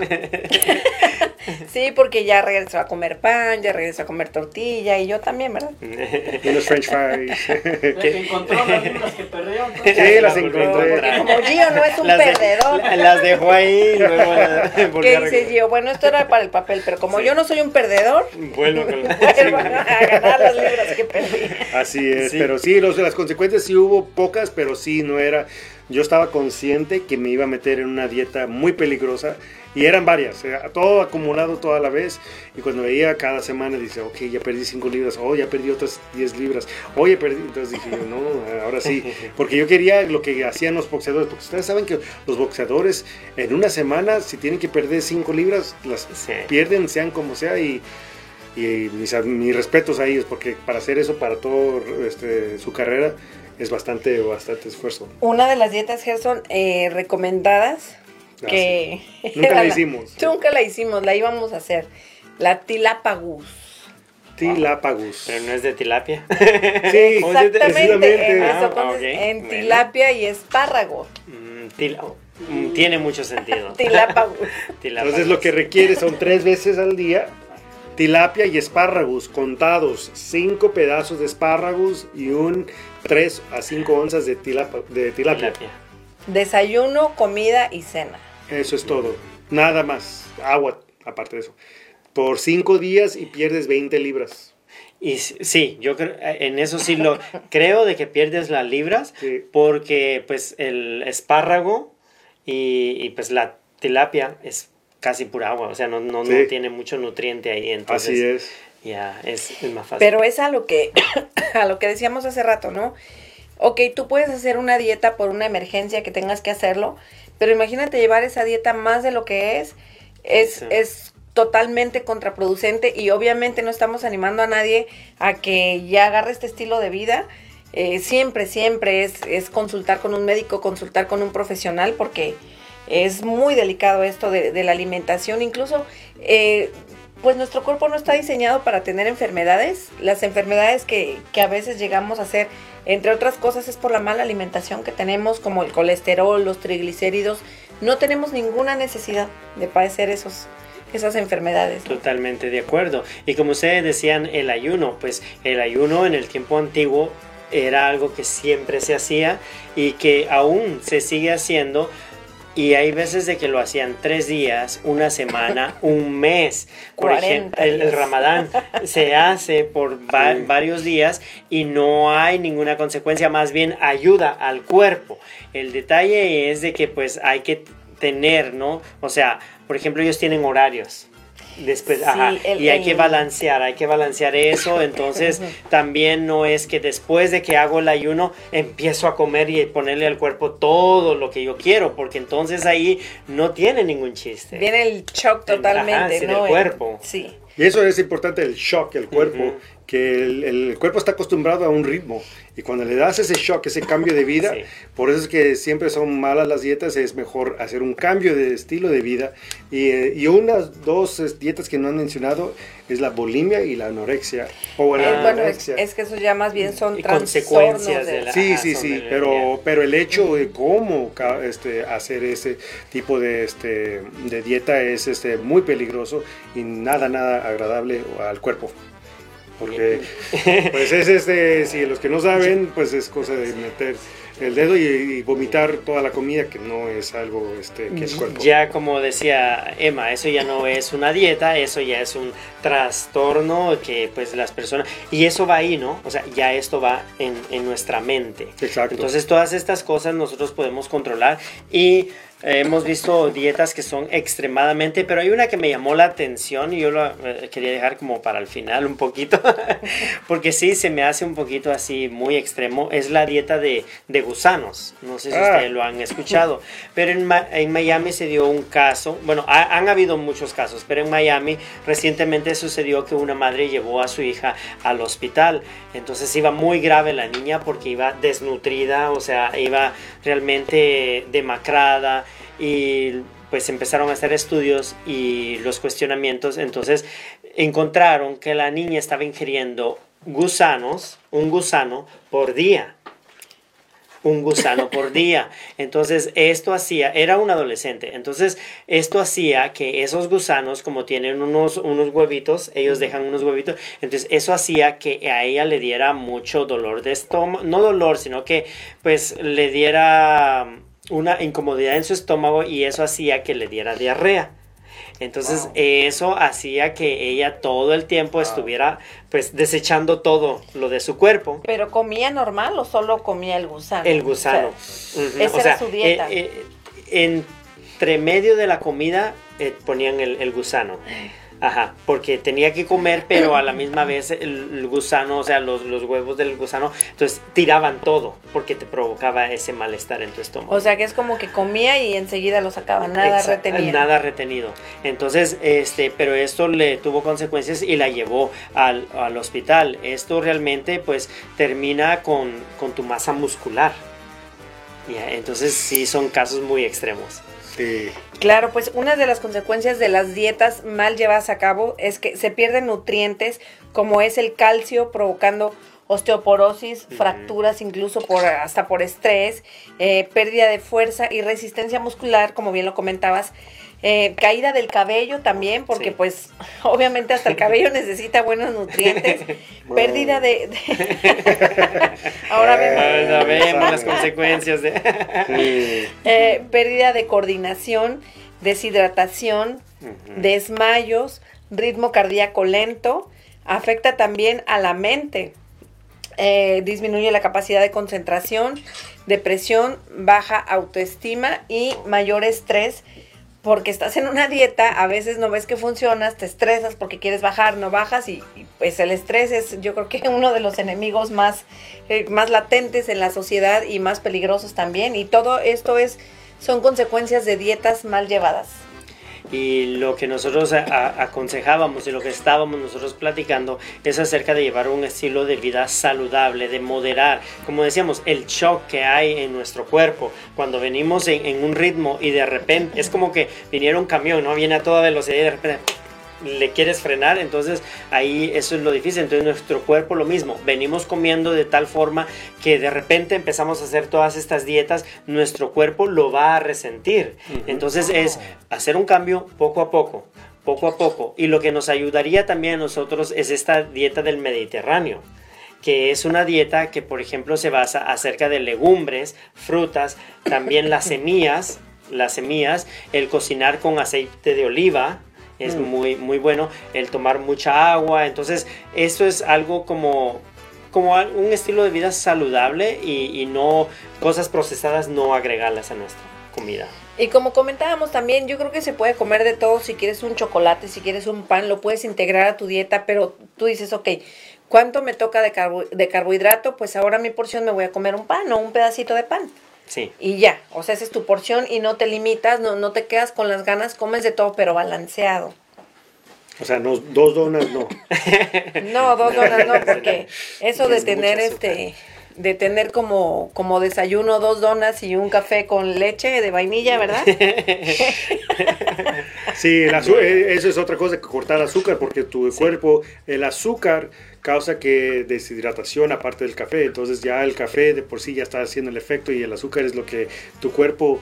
Sí, porque ya regresó a comer pan, ya regresó a comer tortilla y yo también, ¿verdad? Y los french fries. Que encontró las libras que perdió. entonces. Sí, las encontré. encontrar. Como Gio no es un Las perdedor. la- las dejó ahí, luego ¿Qué dice Gio? Bueno, esto era para el papel, pero como yo no soy un perdedor, Vuelvo con la- vuelvo a ganar las libras que perdí. Así es, Sí. pero sí, los, las consecuencias sí hubo pocas, pero sí no era. Yo estaba consciente que me iba a meter en una dieta muy peligrosa y eran varias, todo acumulado toda la vez. Y cuando veía cada semana, dice, ok, ya perdí 5 libras, oh, ya perdí otras 10 libras, oh, ya perdí. Entonces dije, yo, no, ahora sí, porque yo quería lo que hacían los boxeadores, porque ustedes saben que los boxeadores en una semana, si tienen que perder 5 libras, las Sí. pierden, sean como sea, y y mis, mis respetos a ellos, porque para hacer eso para todo este, su carrera es bastante, bastante esfuerzo. Una de las dietas Gerson eh, recomendadas Ah, que Nunca la hicimos. Nunca la hicimos, la íbamos a hacer. La tilapagus. Tilápagus. Pero no es de tilapia. Sí, Exactamente, precisamente. en, Ah, en bueno. tilapia y espárrago. Mm, tila- mm, tiene mucho sentido. Tilápagus. Tilapia. Entonces lo que requiere son tres veces al día tilapia y espárragos contados, cinco pedazos de espárragos y un 3 a 5 onzas de, tilapa- de tilapia. Tilapia. Desayuno, comida y cena. Eso es todo. Nada más. Agua, aparte de eso. Por cinco días y pierdes 20 libras. Y sí, yo creo, eh, en eso sí lo creo de que pierdes las libras Sí. porque pues el espárrago y, y, pues la tilapia es casi pura agua, o sea, no, no, no tiene mucho nutriente ahí, entonces Así es. Ya es, es más fácil. Pero es a lo que a lo que decíamos hace rato, ¿no? Ok, tú puedes hacer una dieta por una emergencia que tengas que hacerlo, pero imagínate llevar esa dieta más de lo que es, es, Sí. es totalmente contraproducente y obviamente no estamos animando a nadie a que ya agarre este estilo de vida. Eh, siempre, siempre es, es consultar con un médico, consultar con un profesional, porque es muy delicado esto de, de la alimentación. Incluso, eh, pues nuestro cuerpo no está diseñado para tener enfermedades. Las enfermedades que, que a veces llegamos a hacer, entre otras cosas, es por la mala alimentación que tenemos, como el colesterol, los triglicéridos. No tenemos ninguna necesidad de padecer esos, esas enfermedades. Totalmente de acuerdo. Y como ustedes decían, el ayuno, pues el ayuno en el tiempo antiguo era algo que siempre se hacía y que aún se sigue haciendo. Y hay veces de que lo hacían tres días, una semana, un mes. Por 40 ejemplo, el, ramadán se hace por va- Sí. varios días y no hay ninguna consecuencia, más bien ayuda al cuerpo. El detalle es de que pues hay que tener, ¿no? O sea, por ejemplo, ellos tienen horarios. Después, Sí, ajá, el- y hay que balancear, hay que balancear eso, entonces también no es que después de que hago el ayuno empiezo a comer y ponerle al cuerpo todo lo que yo quiero, porque entonces ahí no tiene ningún chiste. Viene el shock totalmente, ajá, sí, ¿no? El- cuerpo. Sí. Y eso es importante, el shock, el cuerpo, Ujú. que el, el cuerpo está acostumbrado a un ritmo. Y cuando le das ese shock, ese cambio de vida, Sí. por eso es que siempre son malas las dietas, es mejor hacer un cambio de estilo de vida. Y, eh, y unas dos dietas que no han mencionado es la bulimia y la anorexia. O la Eh, bueno, es, anorexia. es que eso ya más bien son consecuencias de de la- Sí, sí, sí, pero, pero el hecho de cómo este, hacer ese tipo de, este, de dieta es este, muy peligroso y nada, nada agradable al cuerpo. Porque, pues es este, si los que no saben, pues es cosa de meter el dedo y, y vomitar toda la comida, que no es algo este, que el cuerpo. Ya como decía Emma, eso ya no es una dieta, eso ya es un trastorno que pues las personas... Y eso va ahí, ¿no? O sea, ya esto va en, en nuestra mente. Exacto. Entonces todas estas cosas nosotros podemos controlar y eh, hemos visto dietas que son extremadamente, pero hay una que me llamó la atención y yo lo eh, quería dejar como para el final un poquito, porque sí se me hace un poquito así muy extremo, es la dieta de, de gusanos, no sé si Ah. ustedes lo han escuchado, pero en, Ma- en Miami se dio un caso, bueno, ha- han habido muchos casos, pero en Miami recientemente sucedió que una madre llevó a su hija al hospital, entonces iba muy grave la niña porque iba desnutrida, o sea, iba realmente demacrada y pues empezaron a hacer estudios y los cuestionamientos, entonces encontraron que la niña estaba ingiriendo gusanos, un gusano por día. Un gusano por día. Entonces, esto hacía, era un adolescente, entonces esto hacía que esos gusanos, como tienen unos, unos huevitos, ellos dejan unos huevitos, entonces eso hacía que a ella le diera mucho dolor de estómago, no dolor, sino que pues le diera una incomodidad en su estómago y eso hacía que le diera diarrea. Entonces eso hacía que ella todo el tiempo estuviera pues desechando todo lo de su cuerpo. ¿Pero comía normal o solo comía el gusano? El gusano. Esa era su dieta. Eh, eh, entre medio de la comida eh, ponían el, el gusano. Ajá, porque tenía que comer, pero a la misma vez el, gusano, o sea, los, los, huevos del gusano, entonces tiraban todo, porque te provocaba ese malestar en tu estómago. O sea, que es como que comía y enseguida lo sacaba, nada retenido. Nada retenido. Entonces, este, pero esto le tuvo consecuencias y la llevó al, al hospital. Esto realmente, pues, termina con, con tu masa muscular. entonces, sí, son casos muy extremos. Claro, pues una de las consecuencias de las dietas mal llevadas a cabo es que se pierden nutrientes como es el calcio provocando osteoporosis, fracturas incluso por hasta por estrés, eh, pérdida de fuerza y resistencia muscular, como bien lo comentabas. Eh, caída del cabello también, porque pues obviamente hasta el cabello necesita buenos nutrientes. Pérdida de... Ahora vemos. las consecuencias de... Eh, pérdida de coordinación, deshidratación, desmayos, ritmo cardíaco lento. Afecta también a la mente. Eh, disminuye la capacidad de concentración, depresión, baja autoestima y mayor estrés porque estás en una dieta, a veces no ves que funcionas, te estresas porque quieres bajar, no bajas y, pues el estrés es yo creo que uno de los enemigos más, eh, más latentes en la sociedad y más peligrosos también. Y todo esto es son consecuencias de dietas mal llevadas y lo que nosotros aconsejábamos y lo que estábamos nosotros platicando es acerca de llevar un estilo de vida saludable, de moderar, como decíamos, el shock que hay en nuestro cuerpo cuando venimos en, un ritmo y de repente es como que viniera un camión, ¿no? Viene a toda velocidad y de repente le quieres frenar, entonces ahí eso es lo difícil. Entonces nuestro cuerpo lo mismo, venimos comiendo de tal forma que de repente empezamos a hacer todas estas dietas, nuestro cuerpo lo va a resentir. Entonces es hacer un cambio poco a poco, poco a poco. Y lo que nos ayudaría también a nosotros es esta dieta del Mediterráneo que es una dieta que por ejemplo se basa acerca de legumbres, frutas, también las semillas, las semillas, el cocinar con aceite de oliva, es mm. muy, muy bueno el tomar mucha agua. Entonces, esto es algo como, como un estilo de vida saludable y, no cosas procesadas, no agregarlas a nuestra comida. Y como comentábamos también, yo creo que se puede comer de todo. Si quieres un chocolate, si quieres un pan, lo puedes integrar a tu dieta, pero tú dices, ok, ¿cuánto me toca de, de carbohidrato? Pues ahora mi porción me voy a comer un pan o un pedacito de pan. Sí. Y ya, o sea, esa es tu porción y no te limitas, no, no te quedas con las ganas, comes de todo, pero balanceado. O sea, no, dos donas no. no, dos donas no, porque eso de tener este de tener como, como desayuno dos donas y un café con leche de vainilla, ¿verdad? sí, eh, eso es otra cosa que cortar azúcar, porque tu cuerpo, el azúcar causa que deshidratación aparte del café, entonces ya el café de por sí ya está haciendo el efecto y el azúcar es lo que tu cuerpo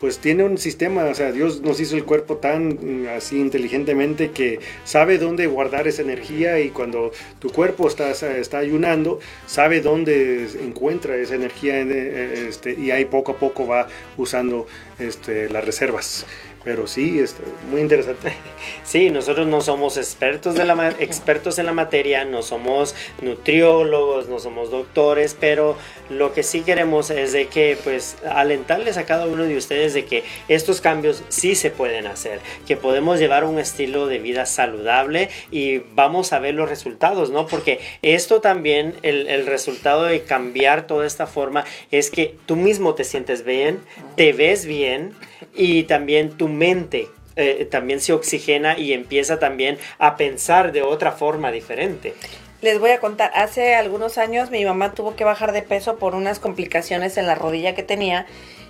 pues tiene un sistema, o sea, Dios nos hizo el cuerpo tan mm, así inteligentemente que sabe dónde guardar esa energía y cuando tu cuerpo está, está ayunando, sabe dónde encuentra esa energía eh, este, y ahí poco a poco va usando este, las reservas. Pero sí, es muy interesante. Sí, nosotros no somos expertos, de la, expertos en la materia, no somos nutriólogos, no somos doctores, pero lo que sí queremos es de que, pues, alentarles a cada uno de ustedes de que estos cambios sí se pueden hacer, que podemos llevar un estilo de vida saludable y vamos a ver los resultados, ¿no? Porque esto también, el, el resultado de cambiar toda esta forma es que tú mismo te sientes bien, te ves bien y también tu mente eh, también se oxigena y empieza también a pensar de otra forma diferente. Les voy a contar, hace algunos años mi mamá tuvo que bajar de peso por unas complicaciones en la rodilla que tenía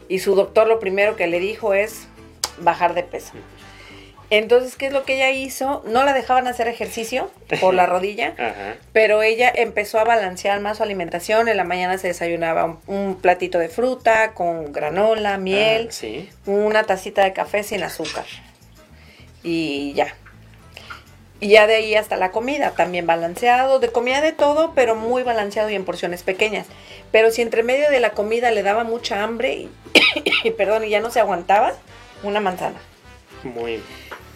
y su doctor lo primero que le dijo es bajar de peso. Entonces, ¿qué es lo que ella hizo? No la dejaban hacer ejercicio por la rodilla, Ajá. pero ella empezó a balancear más su alimentación. En la mañana se desayunaba un, un platito de fruta con granola, miel, Ah, sí. una tacita de café sin azúcar. Y ya. Y ya de ahí hasta la comida, también balanceado, de comida de todo, pero muy balanceado y en porciones pequeñas. Pero si entre medio de la comida le daba mucha hambre y, perdón, y ya no se aguantaba, una manzana. Muy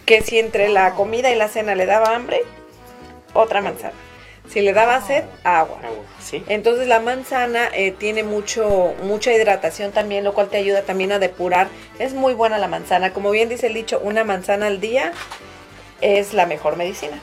Que si entre la comida y la cena le daba hambre, otra manzana. Si le daba sed, agua. Entonces la manzana eh, tiene mucho, mucha hidratación también, lo cual te ayuda también a depurar. Es muy buena la manzana. Como bien dice el dicho, una manzana al día es la mejor medicina.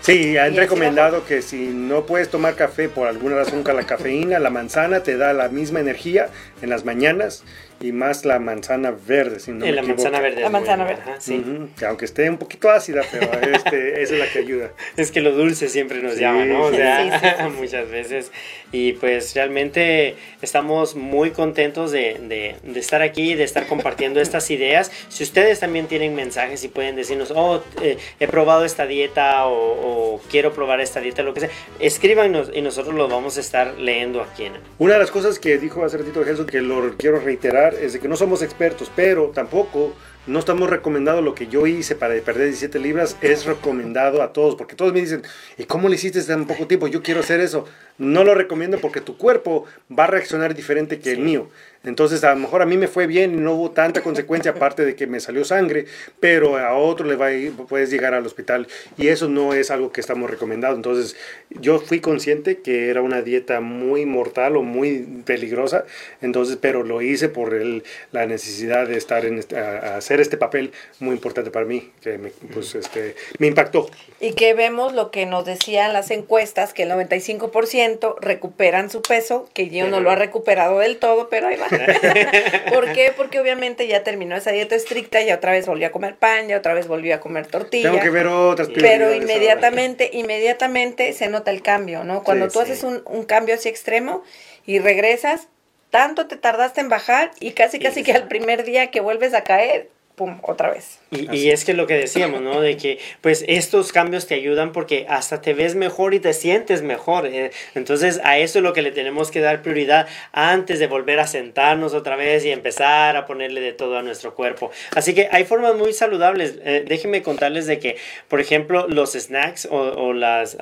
Sí, han recomendado que si no puedes tomar café por alguna razón con la cafeína, la manzana te da la misma energía en las mañanas y más la manzana verde, si no Eh, me la equivoco. manzana verde. La manzana buena, verde. ajá, sí. Ujú, que aunque esté un poquito ácida, pero este, esa es la que ayuda. Es que lo dulce siempre nos Sí. llama, ¿no? O sea, Sí, sí, sí, sí. muchas veces. Y pues realmente estamos muy contentos de, de- de estar aquí, de estar compartiendo estas ideas. Si ustedes también tienen mensajes y pueden decirnos, oh, eh, he probado esta dieta o, o quiero probar esta dieta, lo que sea, escríbanos y nosotros lo vamos a estar leyendo aquí en Una de las cosas que dijo hace ratito Jesús, que lo quiero reiterar, es de que no somos expertos, pero tampoco no estamos recomendando lo que yo hice para perder 17 libras, es recomendado a todos, porque todos me dicen, ¿y cómo le hiciste tan poco tiempo? Yo quiero hacer eso. No lo recomiendo porque tu cuerpo va a reaccionar diferente que el mío. Entonces, a lo mejor a mí me fue bien y no hubo tanta consecuencia aparte de que me salió sangre, pero a otro le va a ir- puedes llegar al hospital y eso no es algo que estamos recomendando. Entonces, yo fui consciente que era una dieta muy mortal o muy peligrosa, entonces, pero lo hice por el- la necesidad de estar en este- a, a hacer este papel muy importante para mí, que me, pues, este, me impactó. Y que vemos lo que nos decían las encuestas, que el 95% recuperan su peso, que yo no lo ha recuperado del todo, pero ahí va. ¿Por qué? Porque obviamente ya terminó esa dieta estricta, ya otra vez volvió a comer pan, ya otra vez volvió a comer tortilla. Tengo que ver otras Pero inmediatamente, inmediatamente se nota el cambio, ¿no? Cuando Sí, tú sí. haces un, un cambio así extremo y regresas, tanto te tardaste en bajar y casi casi que al primer día que vuelves a caer, pum, otra vez. Y, y es que lo que decíamos, ¿no? De que pues estos cambios te ayudan porque hasta te ves mejor y te sientes mejor. eh. Entonces a eso es lo que le tenemos que dar prioridad antes de volver a sentarnos otra vez y empezar a ponerle de todo a nuestro cuerpo. Así que hay formas muy saludables. Eh, déjenme contarles de que, por ejemplo, los snacks o, o las...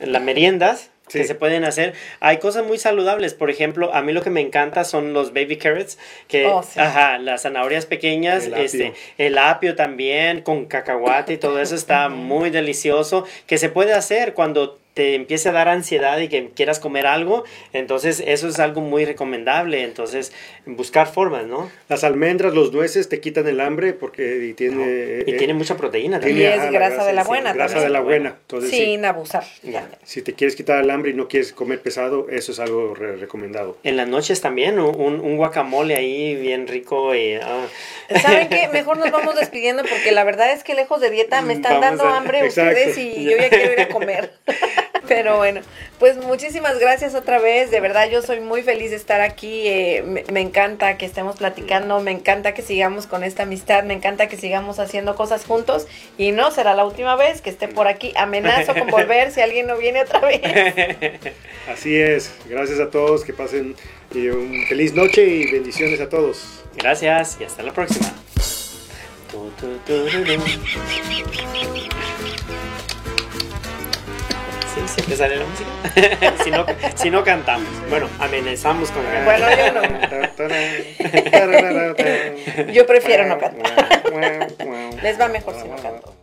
las meriendas que se pueden hacer. Hay cosas muy saludables. Por ejemplo, a mí lo que me encanta son los baby carrots, que, Oh, sí. ajá, las zanahorias pequeñas, El apio. este, el apio también, con cacahuate y todo eso está muy delicioso, que se puede hacer cuando te empiece a dar ansiedad y que quieras comer algo, entonces eso es algo muy recomendable, entonces buscar formas, ¿no? Las almendras, los nueces te quitan el hambre porque y tiene... Y eh, tiene mucha proteína Y también. es ajá, grasa de la sí, buena Grasa también. de la buena. Entonces, sí, Sin abusar. Ya. si te quieres quitar el hambre y no quieres comer pesado, eso es algo re- recomendado. En las noches también, un, un guacamole ahí bien rico y... ah, ¿Saben qué? Mejor nos vamos despidiendo porque la verdad es que lejos de dieta me están Vamos dando a- hambre Exacto. ustedes y yo ya quiero ir a comer. Pero bueno, pues muchísimas gracias otra vez. De verdad yo soy muy feliz de estar aquí. eh, me, me encanta que estemos platicando, me encanta que sigamos con esta amistad, me encanta que sigamos haciendo cosas juntos y no será la última vez que esté por aquí. Amenazo con volver si alguien no viene otra vez. Así es. Gracias a todos. Que pasen eh, un feliz noche y bendiciones a todos. Gracias y hasta la próxima. Siempre sale la música. si, no, si no cantamos. Bueno, amenazamos con cantar. Bueno, yo no. Yo prefiero no cantar. Les va mejor si no canto.